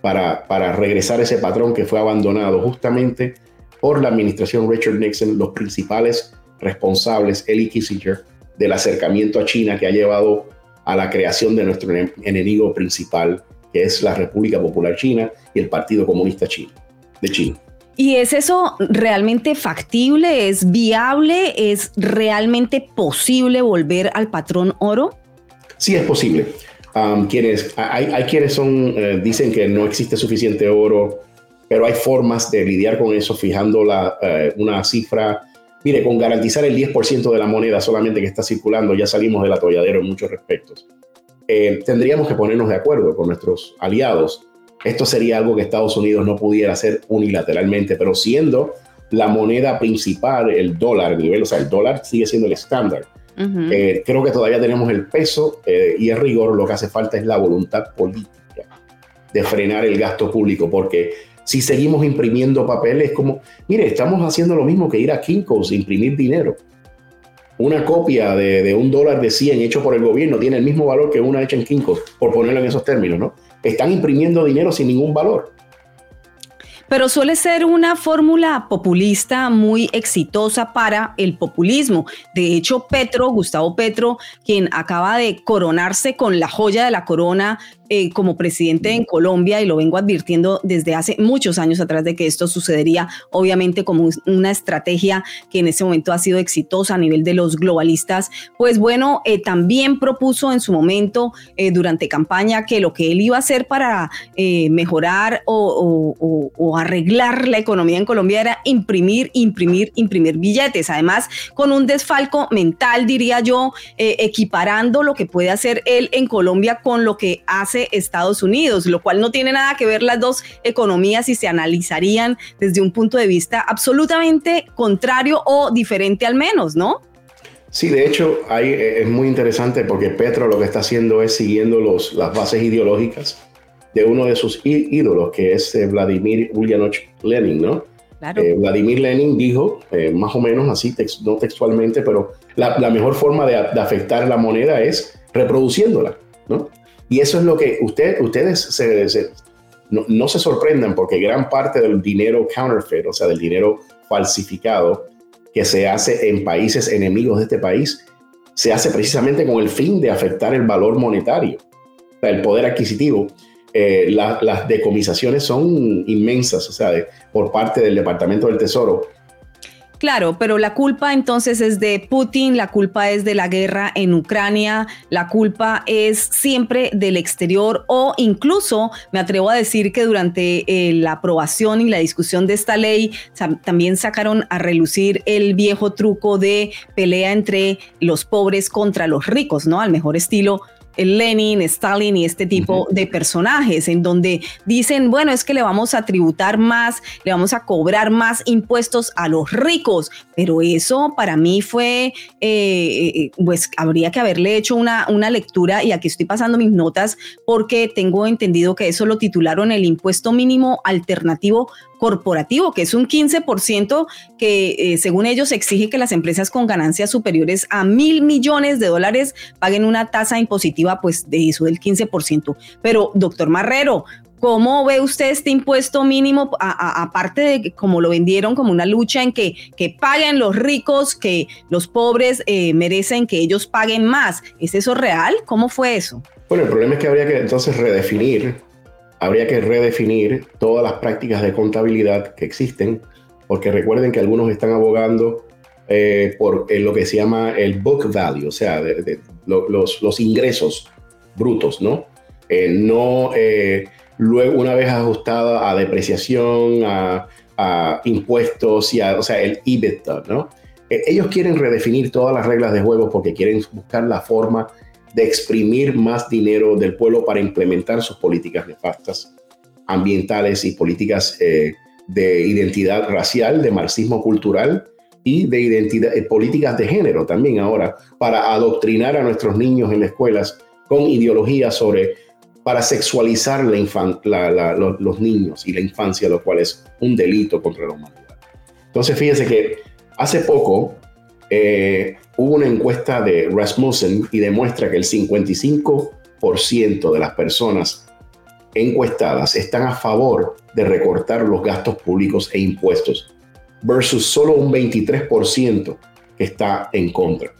S3: para, para regresar ese patrón que fue abandonado justamente por la administración Richard Nixon, los principales responsables, Eli Kissinger, del acercamiento a China que ha llevado a la creación de nuestro enemigo principal, que es la República Popular China y el Partido Comunista Chino, de China.
S2: ¿Y es eso realmente factible? ¿Es viable? ¿Es realmente posible volver al patrón oro?
S3: Sí, es posible. quienes, hay, quienes son, eh, dicen que no existe suficiente oro, pero hay formas de lidiar con eso fijando la, eh, una cifra. Mire, con garantizar el 10% de la moneda solamente que está circulando, ya salimos del atolladero en muchos respectos. Eh, tendríamos que ponernos de acuerdo con nuestros aliados esto sería algo que Estados Unidos no pudiera hacer unilateralmente, pero siendo la moneda principal, el dólar, nivel, o sea, el dólar sigue siendo el estándar. Eh, creo que todavía tenemos el peso eh, y el rigor, lo que hace falta es la voluntad política de frenar el gasto público, porque si seguimos imprimiendo papeles, como, mire, estamos haciendo lo mismo que ir a Kinko's, imprimir dinero. Una copia de, de, un dólar de 100 hecho por el gobierno tiene el mismo valor que una hecha en Kinko's, por ponerlo en esos términos, ¿no? están imprimiendo dinero sin ningún valor.
S2: Pero suele ser una fórmula populista muy exitosa para el populismo. De hecho, Petro, Gustavo Petro, quien acaba de coronarse con la joya de la corona eh, como presidente en Colombia y lo vengo advirtiendo desde hace muchos años atrás de que esto sucedería, obviamente como una estrategia que en ese momento ha sido exitosa a nivel de los globalistas, pues bueno, eh, también propuso en su momento eh, durante campaña que lo que él iba a hacer para mejorar o, arreglar la economía en Colombia era imprimir, imprimir, imprimir billetes, además con un desfalco mental, diría yo, equiparando lo que puede hacer él en Colombia con lo que hace Estados Unidos, lo cual no tiene nada que ver las dos economías y se analizarían desde un punto de vista absolutamente contrario o diferente al menos, ¿no?
S3: Sí, de hecho, ahí eh, es muy interesante porque Petro lo que está haciendo es siguiendo los, las bases ideológicas de uno de sus ídolos, que es eh, Vladimir Ulyanov Lenin, ¿no? Eh, Vladimir Lenin dijo, más o menos así, no textualmente, pero la, mejor forma de, de, afectar la moneda es reproduciéndola, ¿no? Y eso es lo que usted, ustedes se, no, se sorprendan porque gran parte del dinero counterfeit, o sea, del dinero falsificado que se hace en países enemigos de este país, se hace precisamente con el fin de afectar el valor monetario, el poder adquisitivo. Eh, las decomisaciones son inmensas, o sea, por parte del Departamento del Tesoro
S2: Claro, pero la culpa entonces es de Putin, la culpa es de la guerra en Ucrania, la culpa es siempre del exterior o incluso me atrevo a decir que durante eh, la aprobación y la discusión de esta ley también sacaron a relucir el viejo truco de pelea entre los pobres contra los ricos, ¿no? Al mejor estilo Lenin, Stalin y este tipo de personajes, en donde dicen, bueno, es que le vamos a tributar más, le vamos a cobrar más impuestos a los ricos, pero eso para mí fue, eh, eh, pues habría que haberle hecho una, una lectura y aquí estoy pasando mis notas porque tengo entendido que eso lo titularon el impuesto mínimo alternativo corporativo, que es un 15% que eh, según ellos exige que las empresas con ganancias superiores a mil millones de dólares paguen una tasa impositiva pues de eso del 15%. Pero doctor Marrero, ¿Cómo ve usted este impuesto mínimo, aparte de como lo vendieron como una lucha en que, que paguen los ricos, que los pobres eh, merecen que ellos paguen más? ¿Es eso real? ¿Cómo fue eso?
S3: Bueno, el problema es que habría que entonces redefinir habría que redefinir todas las prácticas de contabilidad que existen, porque recuerden que algunos están abogando eh, por lo que se llama el book value, o sea, los, ingresos brutos, ¿no? Eh, no eh, luego una vez ajustada a depreciación, a, impuestos y a, o sea, el EBITDA, ¿no? ellos quieren redefinir todas las reglas de juego porque quieren buscar la forma de exprimir más dinero del pueblo para implementar sus políticas nefastas ambientales y políticas eh, de identidad racial, de marxismo cultural y de eh, políticas de género también ahora, para adoctrinar a nuestros niños en las escuelas con ideologías sobre, para sexualizar la los niños y la infancia, lo cual es un delito contra la humanidad. Entonces, fíjense que hace poco eh, hubo una encuesta de Rasmussen y demuestra que el 55% de las personas encuestadas están a favor de recortar los gastos públicos e impuestos, versus solo un 23% que está en contra.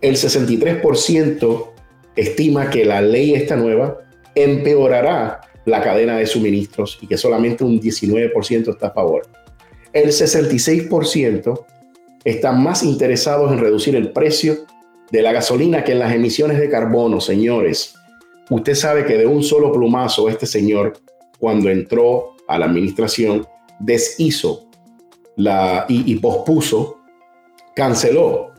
S3: El 63% estima que la ley esta nueva empeorará la cadena de suministros y que solamente un 19% está a favor. El 66% están más interesados en reducir el precio de la gasolina que en las emisiones de carbono, señores. Usted sabe que de un solo plumazo este señor, cuando entró a la administración, deshizo y pospuso, canceló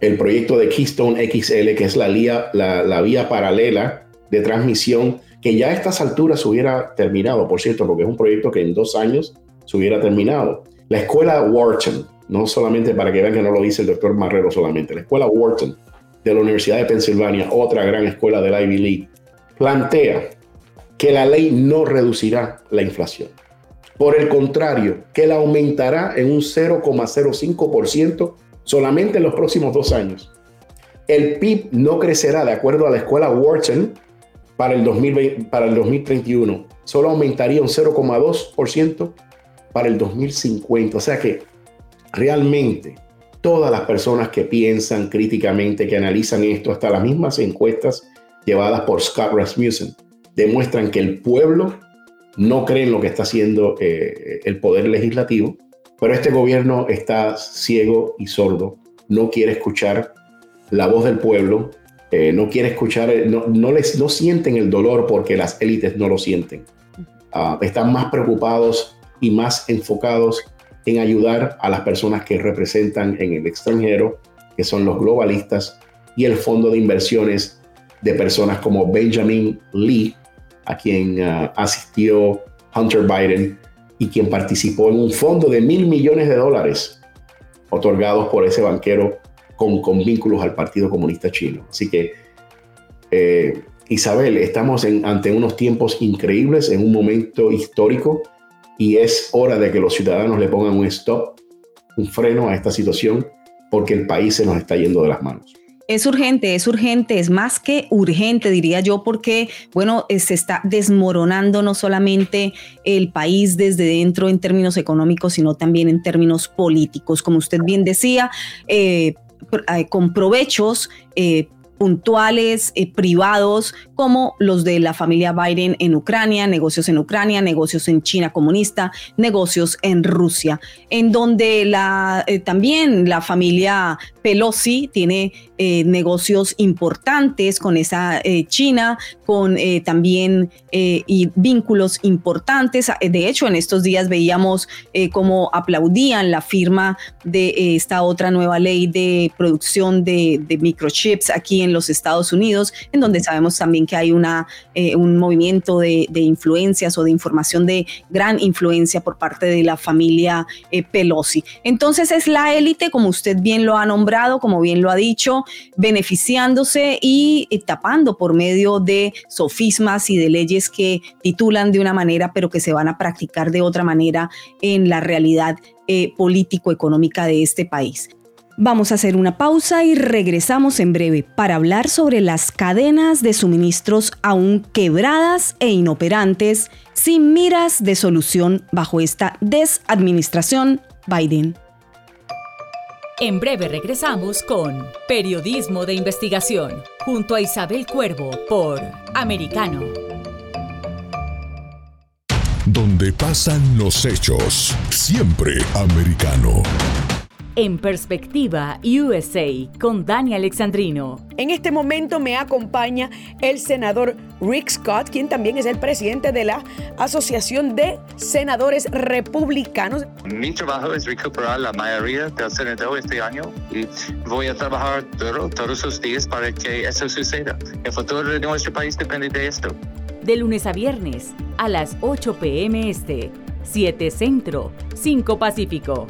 S3: el proyecto de Keystone XL, que es la, la, vía paralela de transmisión, que ya a estas alturas se hubiera terminado, por cierto, porque es un proyecto que en dos años se hubiera terminado. La escuela Wharton, no solamente para que vean que no lo dice el doctor Marrero solamente, la escuela Wharton de la Universidad de Pensilvania, otra gran escuela del Ivy League, plantea que la ley no reducirá la inflación. Por el contrario, que la aumentará en un 0,05% solamente en los próximos dos años. El PIB no crecerá de acuerdo a la escuela Wharton para el, 2020, para el 2031. Solo aumentaría un 0,2% para el 2050. O sea que realmente todas las personas que piensan críticamente, que analizan esto, hasta las mismas encuestas llevadas por Scott Rasmussen, demuestran que el pueblo no cree en lo que está haciendo eh, el poder legislativo pero este gobierno está ciego y sordo, no quiere escuchar la voz del pueblo, eh, no quiere escuchar, eh, no, les, no sienten el dolor porque las élites no lo sienten. Ah, están más preocupados y más enfocados en ayudar a las personas que representan en el extranjero, que son los globalistas, y el fondo de inversiones de personas como Benjamin Lee, a quien ah, asistió Hunter Biden, y quien participó en un fondo de mil millones de dólares otorgados por ese banquero con, vínculos al Partido Comunista Chino. Así que, eh, Isabel, estamos ante unos tiempos increíbles, en un momento histórico, y es hora de que los ciudadanos le pongan un stop, un freno a esta situación, porque el país se nos está yendo de las manos.
S2: Es urgente, es urgente, es más que urgente, diría yo, porque, bueno, eh, se está desmoronando no solamente el país desde dentro en términos económicos, sino también en términos políticos. Como usted bien decía, eh, eh, con provechos puntuales, privados, como los de la familia Biden en Ucrania, negocios en Ucrania, negocios en China comunista, negocios en Rusia, en donde la, también la familia Pelosi tiene eh, negocios importantes con esa eh, China, con eh, también y vínculos importantes. De hecho, en estos días veíamos cómo aplaudían la firma de esta otra nueva ley de producción de, microchips aquí en los Estados Unidos, en donde sabemos también que hay una, un movimiento de, de, influencias o de información de gran influencia por parte de la familia Pelosi. Entonces es la élite, como usted bien lo ha nombrado, como bien lo ha dicho, beneficiándose y eh, tapando por medio de sofismas y de leyes que titulan de una manera, pero que se van a practicar de otra manera en la realidad eh, político-económica de este país. Vamos a hacer una pausa y regresamos en breve para hablar sobre las cadenas de suministros aún quebradas e inoperantes sin miras de solución bajo esta desadministración Biden.
S1: En breve regresamos con Periodismo de Investigación, junto a Isabel Cuervo por Americano.
S6: Donde pasan los hechos, siempre americano.
S1: En Perspectiva USA con Dani Alexandrino.
S13: En este momento me acompaña el senador Rick Scott, quien también es el presidente de la Asociación de Senadores Republicanos.
S14: Mi trabajo es recuperar la mayoría del Senado este año y voy a trabajar todos los días para que eso suceda. El futuro de nuestro país depende de esto.
S1: De lunes a viernes a las 8 p.m. Este, 7 Centro, 5 Pacífico.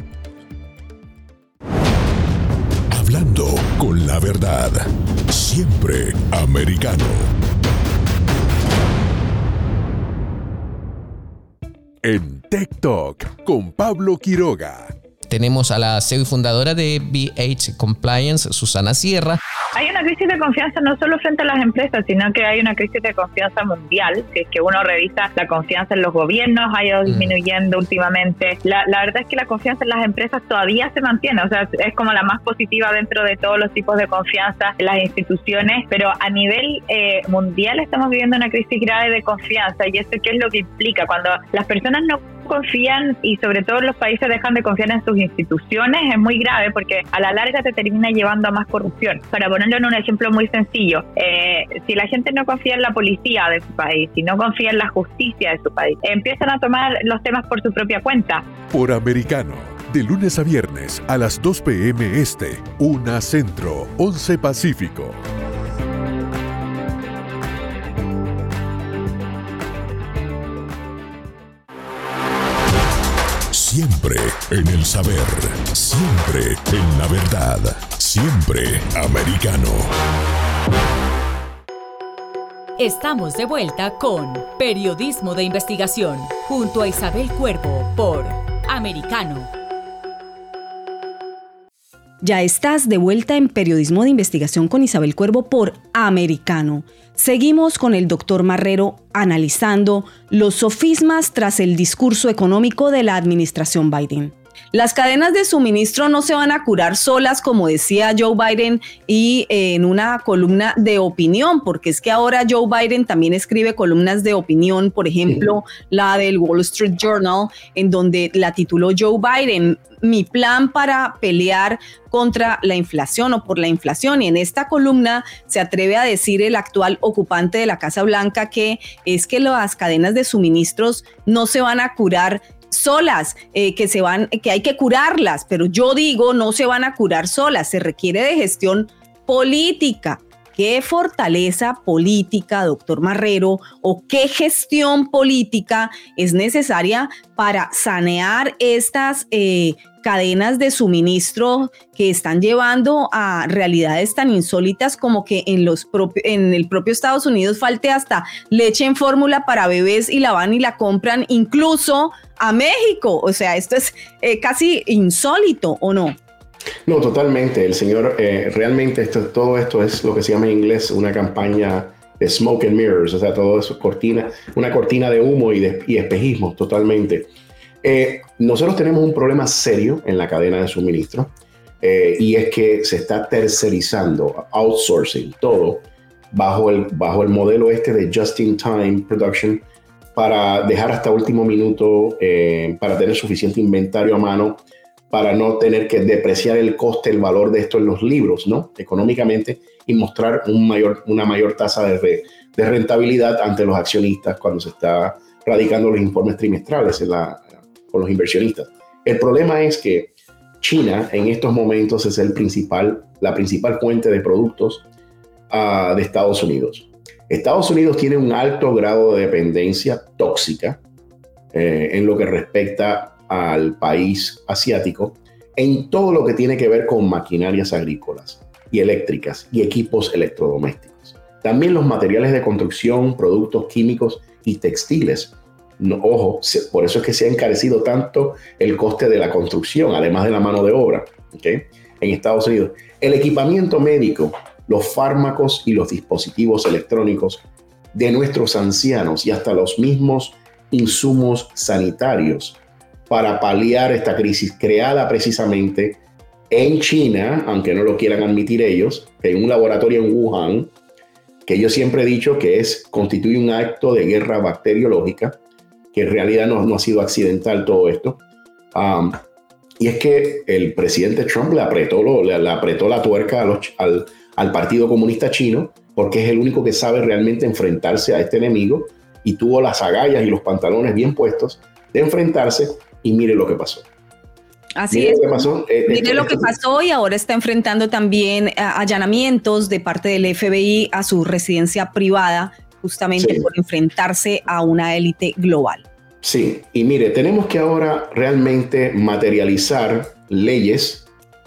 S6: Con la verdad. Siempre americano. En Talk con Pablo Quiroga.
S15: Tenemos a la CEO y fundadora de BH Compliance, Susana Sierra. Hay una crisis de confianza no solo frente a las empresas, sino que hay una crisis de confianza mundial. Si es que uno revisa la confianza en los gobiernos, ha ido mm. disminuyendo últimamente. La, verdad es que la confianza en las empresas todavía se mantiene, o sea, es como la más positiva dentro de todos los tipos de confianza en las instituciones, pero a nivel eh, mundial estamos viviendo una crisis grave de confianza y eso qué es lo que implica cuando las personas no confían y sobre todo los países dejan de confiar en sus instituciones es muy grave porque a la larga te termina llevando a más corrupción. Para ponerlo en un ejemplo muy sencillo, eh, si la gente no confía en la policía de su país, si no confía en la justicia de su país, empiezan a tomar los temas por su propia cuenta.
S6: Por americano. De lunes a viernes a las 2 p.m. Este, 1 Centro, 11 Pacífico. Siempre en el saber, siempre en la verdad, siempre americano.
S1: Estamos de vuelta con Periodismo de Investigación, junto a Isabel Cuervo por Americano.
S2: Ya estás de vuelta en Periodismo de Investigación con Isabel Cuervo por Americano. Seguimos con el doctor Marrero analizando los sofismas tras el discurso económico de la administración Biden. Las cadenas de suministro no se van a curar solas, como decía Joe Biden, y eh, en una columna de opinión, porque es que ahora Joe Biden también escribe columnas de opinión, por ejemplo, la del Wall Street Journal, en donde la tituló Joe Biden, mi plan para pelear contra la inflación o por la inflación. Y en esta columna se atreve a decir el actual ocupante de la Casa Blanca que es que las cadenas de suministros no se van a curar solas, eh, que se van, que hay que curarlas, pero yo digo no se van a curar solas, se requiere de gestión política. ¿Qué fortaleza política, doctor Marrero, o qué gestión política es necesaria para sanear estas eh, cadenas de suministro que están llevando a realidades tan insólitas como que en, los en el propio Estados Unidos falte hasta leche en fórmula para bebés y la van y la compran incluso a México. O sea, esto es eh, casi insólito, ¿o no?
S3: No, totalmente. El señor, eh, realmente esto, todo esto es lo que se llama en inglés una campaña de smoke and mirrors, o sea, todo eso cortina, una cortina de humo y, de, y espejismo, totalmente. Eh, nosotros tenemos un problema serio en la cadena de suministro eh, y es que se está tercerizando, outsourcing todo bajo el, bajo el modelo este de just-in-time production para dejar hasta último minuto, eh, para tener suficiente inventario a mano, para no tener que depreciar el coste, el valor de esto en los libros, ¿no? Económicamente y mostrar una mayor tasa de, rentabilidad ante los accionistas cuando se está radicando los informes trimestrales con los inversionistas. El problema es que China en estos momentos es el principal, la principal fuente de productos uh, de Estados Unidos. Estados Unidos tiene un alto grado de dependencia tóxica eh, en lo que respecta al país asiático en todo lo que tiene que ver con maquinarias agrícolas y eléctricas y equipos electrodomésticos. También los materiales de construcción, productos químicos y textiles ojo, por eso es que se ha encarecido tanto el coste de la construcción, además de la mano de obra, en Estados Unidos. El equipamiento médico, los fármacos y los dispositivos electrónicos de nuestros ancianos y hasta los mismos insumos sanitarios para paliar esta crisis creada precisamente en China, aunque no lo quieran admitir ellos, en un laboratorio en Wuhan, que yo siempre he dicho que es, constituye un acto de guerra bacteriológica, que en realidad no, ha sido accidental todo esto. y es que el presidente Trump le apretó, le, apretó la tuerca al, al, Partido Comunista Chino porque es el único que sabe realmente enfrentarse a este enemigo y tuvo las agallas y los pantalones bien puestos de enfrentarse y mire lo que pasó.
S2: Así es. Eh, mire lo que pasó y ahora está enfrentando también eh, allanamientos de parte del FBI a su residencia privada justamente por enfrentarse a una élite global.
S3: Sí, y mire, tenemos que ahora realmente materializar leyes.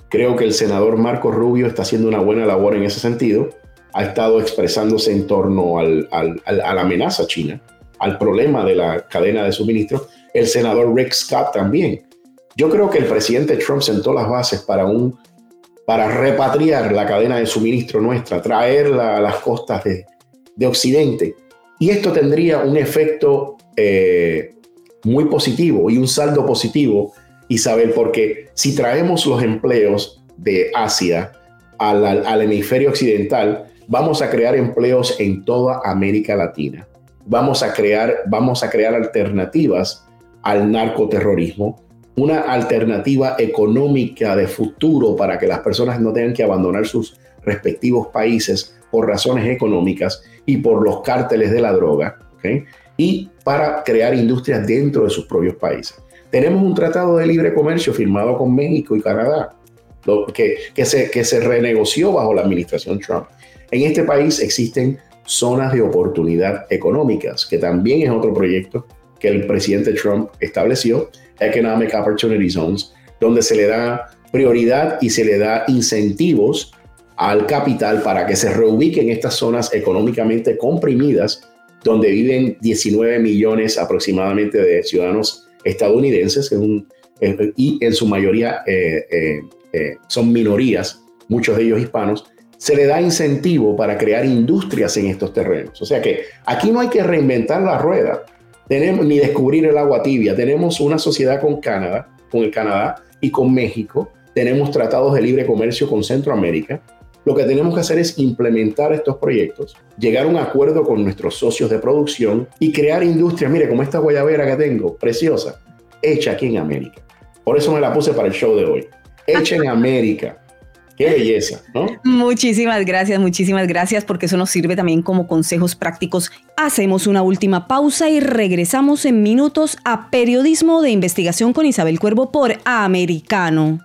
S3: Creo que el senador Marco Rubio está haciendo una buena labor en ese sentido. Ha estado expresándose en torno al, al, a la amenaza china, al problema de la cadena de suministro. El senador Rick Scott también. Yo creo que el presidente Trump sentó las bases para un para repatriar la cadena de suministro nuestra, traerla a las costas de, Occidente. Y esto tendría un efecto eh, muy positivo y un saldo positivo, Isabel, porque si traemos los empleos de Asia al, al hemisferio occidental, vamos a crear empleos en toda América Latina. Vamos a crear, vamos a crear alternativas al narcoterrorismo, una alternativa económica de futuro para que las personas no tengan que abandonar sus respectivos países por razones económicas y por los cárteles de la droga, y para crear industrias dentro de sus propios países. Tenemos un tratado de libre comercio firmado con México y Canadá, que, que, se, que se renegoció bajo la administración Trump. En este país existen zonas de oportunidad económicas, que también es otro proyecto que el presidente Trump estableció, Economic Opportunity Zones, donde se le da prioridad y se le da incentivos al capital para que se reubiquen estas zonas económicamente comprimidas, donde viven 19 millones aproximadamente de ciudadanos estadounidenses, y en su mayoría eh, eh, eh, son minorías, muchos de ellos hispanos, se le da incentivo para crear industrias en estos terrenos. O sea que aquí no hay que reinventar la rueda, tenemos ni descubrir el agua tibia. Tenemos una sociedad con Canadá, con el Canadá y con México. Tenemos tratados de libre comercio con Centroamérica. Lo que tenemos que hacer es implementar estos proyectos, llegar a un acuerdo con nuestros socios de producción y crear industrias. Mire, como esta guayabera que tengo, preciosa, hecha aquí en América. Por eso me la puse para el show de hoy. Hecha en América. Qué belleza, ¿no?
S2: Muchísimas gracias, muchísimas gracias, porque eso nos sirve también como consejos prácticos. Hacemos una última pausa y regresamos en minutos a Periodismo de Investigación con Isabel Cuervo por Americano.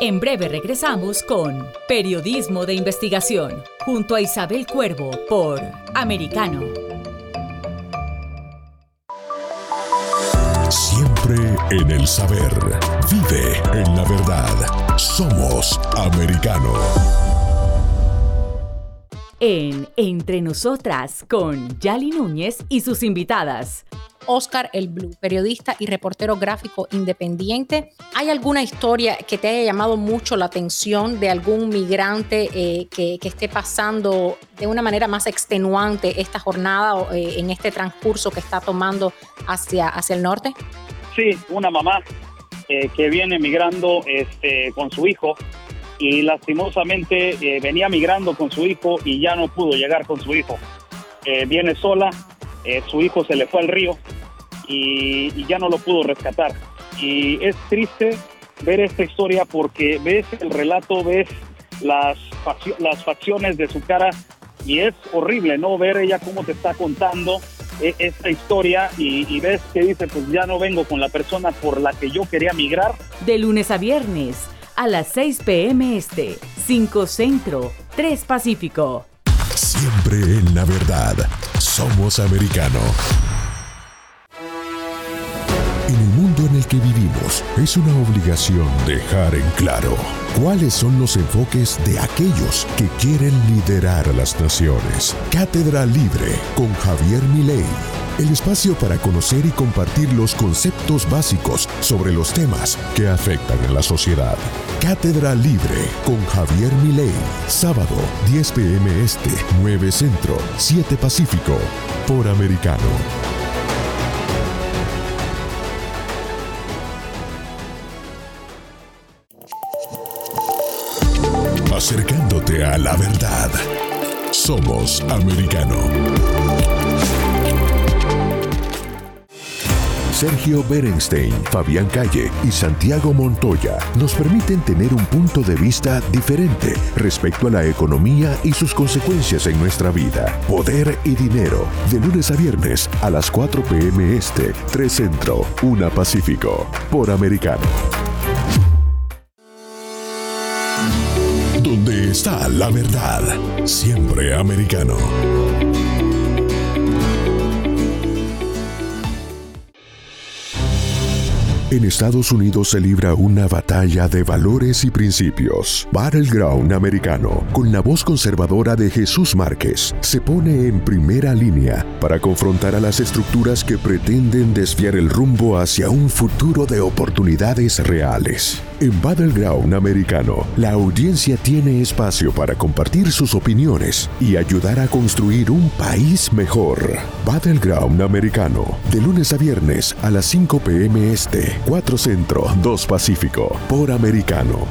S1: En breve regresamos con Periodismo de Investigación junto a Isabel Cuervo por Americano.
S6: En el saber. Vive en la verdad. Somos americano.
S1: En Entre Nosotras con Yali Núñez y sus invitadas.
S9: Oscar El Blue, periodista y reportero gráfico independiente. ¿Hay alguna historia que te haya llamado mucho la atención de algún migrante eh, que, esté pasando de una manera más extenuante esta jornada eh, en este transcurso que está tomando hacia, hacia el norte?
S8: Sí, una mamá eh, que viene migrando este, con su hijo y lastimosamente venía migrando con su hijo y ya no pudo llegar con su hijo. viene sola, su hijo se le fue al río y, ya no lo pudo rescatar. Y es triste ver esta historia porque ves el relato, ves las, las facciones de su cara y es horrible, ¿no? Ver ella cómo te está contando esta historia y, y, ves que dice, pues ya no vengo con la persona por la que yo quería migrar.
S1: De lunes a viernes a las 6 pm este, 5 Centro, 3 Pacífico.
S6: Siempre en la verdad, somos americano. Que vivimos, es una obligación dejar en claro cuáles son los enfoques de aquellos que quieren liderar a las naciones. Cátedra Libre con Javier Milei. El espacio para conocer y compartir los conceptos básicos sobre los temas que afectan a la sociedad. Cátedra Libre con Javier Milei. Sábado, 10 pm este, 9 centro, 7 pacífico. Por Americano. Acercándote a la verdad. Somos americano. Sergio Berenstein, Fabián Calle y Santiago Montoya nos permiten tener un punto de vista diferente respecto a la economía y sus consecuencias en nuestra vida. Poder y dinero, de lunes a viernes a las 4 pm este, 3 Centro, 1 Pacífico, por Americano. Está la verdad, siempre americano. En Estados Unidos se libra una batalla de valores y principios. Battleground americano, con la voz conservadora de Jesús Márquez, se pone en primera línea para confrontar a las estructuras que pretenden desviar el rumbo hacia un futuro de oportunidades reales. En Battleground Americano, la audiencia tiene espacio para compartir sus opiniones y ayudar a construir un país mejor. Battleground Americano, de lunes a viernes a las 5 p.m. Este, 4 Centro, 2 Pacífico, por Americano.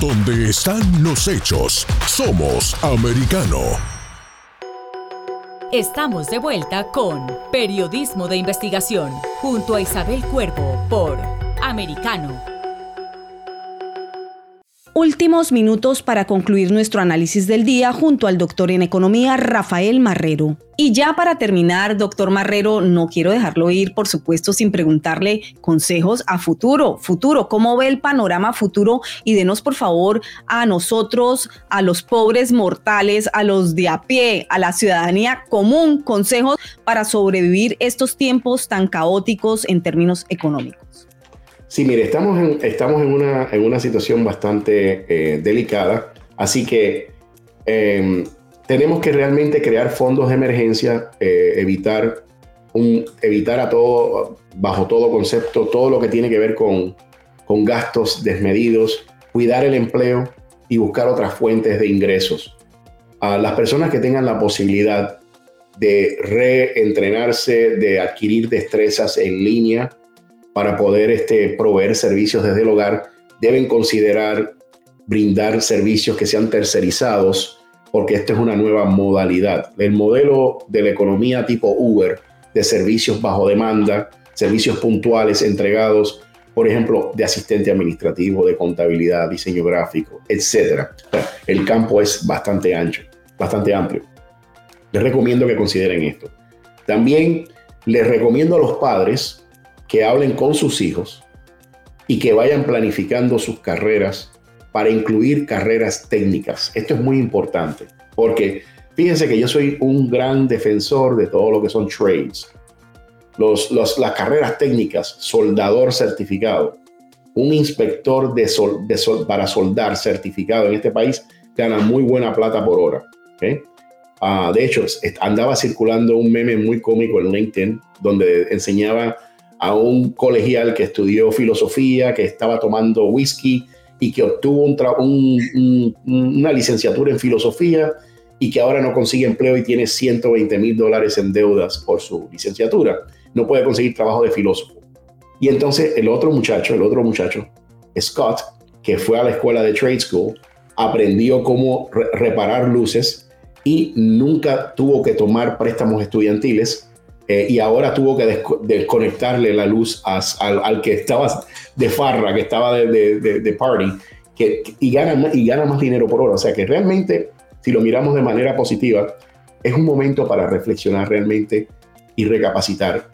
S6: Donde están los hechos, somos Americano.
S1: Estamos de vuelta con Periodismo de Investigación junto a Isabel Cuervo por Americano.
S2: Últimos minutos para concluir nuestro análisis del día junto al doctor en economía Rafael Marrero. Y ya para terminar, doctor Marrero, no quiero dejarlo ir, por supuesto, sin preguntarle consejos a futuro. Futuro, ¿cómo ve el panorama futuro? Y denos, por favor, a nosotros, a los pobres mortales, a los de a pie, a la ciudadanía común, consejos para sobrevivir estos tiempos tan caóticos en términos económicos.
S3: Sí, mire, estamos en, estamos en, una, en una situación bastante eh, delicada, así que em, tenemos que realmente crear fondos de emergencia, eh, evitar, un, evitar a todo, bajo todo concepto, todo lo que tiene que ver con, con gastos desmedidos, cuidar el empleo y buscar otras fuentes de ingresos. A las personas que tengan la posibilidad de reentrenarse, de adquirir destrezas en línea, para poder este, proveer servicios desde el hogar, deben considerar brindar servicios que sean tercerizados, porque esto es una nueva modalidad. El modelo de la economía tipo Uber, de servicios bajo demanda, servicios puntuales entregados, por ejemplo, de asistente administrativo, de contabilidad, diseño gráfico, etc. El campo es bastante ancho, bastante amplio. Les recomiendo que consideren esto. También les recomiendo a los padres que hablen con sus hijos y que vayan planificando sus carreras para incluir carreras técnicas. Esto es muy importante porque fíjense que yo soy un gran defensor de todo lo que son trades. Los, las carreras técnicas, soldador certificado, un inspector de, para soldar certificado en este país gana muy buena plata por hora. Ah, de hecho, andaba circulando un meme muy cómico en LinkedIn donde enseñaba a un colegial que estudió filosofía, que estaba tomando whisky y que obtuvo una licenciatura en filosofía y que ahora no consigue empleo y tiene 120 mil dólares en deudas por su licenciatura. No puede conseguir trabajo de filósofo. Y entonces el otro muchacho, el otro muchacho, Scott, que fue a la escuela de Trade School, aprendió cómo reparar luces y nunca tuvo que tomar préstamos estudiantiles eh, y ahora tuvo que desconectarle la luz al, que estaba de farra, que estaba de, de, party, que, y, gana, y gana más dinero por hora. O sea que realmente, si lo miramos de manera positiva, es un momento para reflexionar realmente y recapacitar.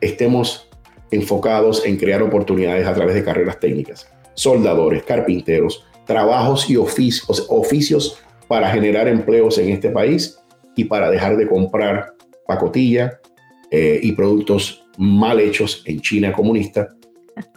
S3: Estemos enfocados en crear oportunidades a través de carreras técnicas, soldadores, carpinteros, trabajos y oficios, oficios para generar empleos en este país y para dejar de comprar pacotilla, eh, y productos mal hechos en China comunista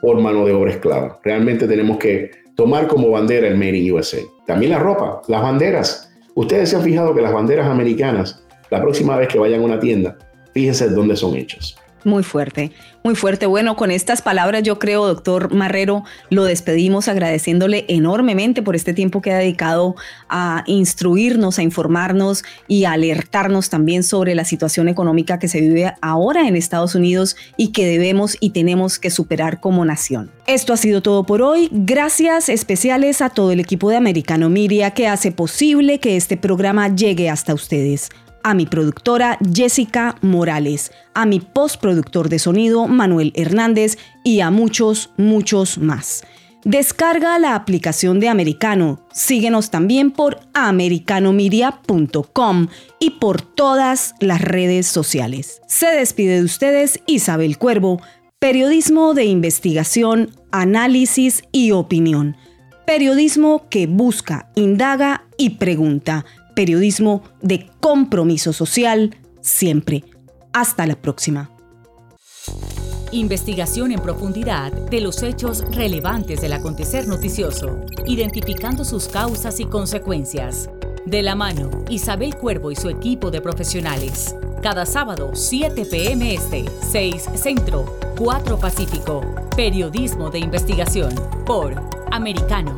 S3: por mano de obra esclava. Realmente tenemos que tomar como bandera el Made in USA. También la ropa, las banderas. Ustedes se han fijado que las banderas americanas, la próxima vez que vayan a una tienda, fíjense dónde son hechas.
S2: Muy fuerte, muy fuerte. Bueno, con estas palabras yo creo, doctor Marrero, lo despedimos agradeciéndole enormemente por este tiempo que ha dedicado a instruirnos, a informarnos y a alertarnos también sobre la situación económica que se vive ahora en Estados Unidos y que debemos y tenemos que superar como nación. Esto ha sido todo por hoy. Gracias especiales a todo el equipo de Americano Miria que hace posible que este programa llegue hasta ustedes a mi productora Jessica Morales, a mi postproductor de sonido Manuel Hernández y a muchos, muchos más. Descarga la aplicación de Americano. Síguenos también por americanomedia.com y por todas las redes sociales. Se despide de ustedes Isabel Cuervo, periodismo de investigación, análisis y opinión. Periodismo que busca, indaga y pregunta periodismo de compromiso social siempre. Hasta la próxima.
S1: Investigación en profundidad de los hechos relevantes del acontecer noticioso, identificando sus causas y consecuencias. De la mano, Isabel Cuervo y su equipo de profesionales. Cada sábado, 7 p.m. Este, 6 Centro, 4 Pacífico. Periodismo de investigación por Americano.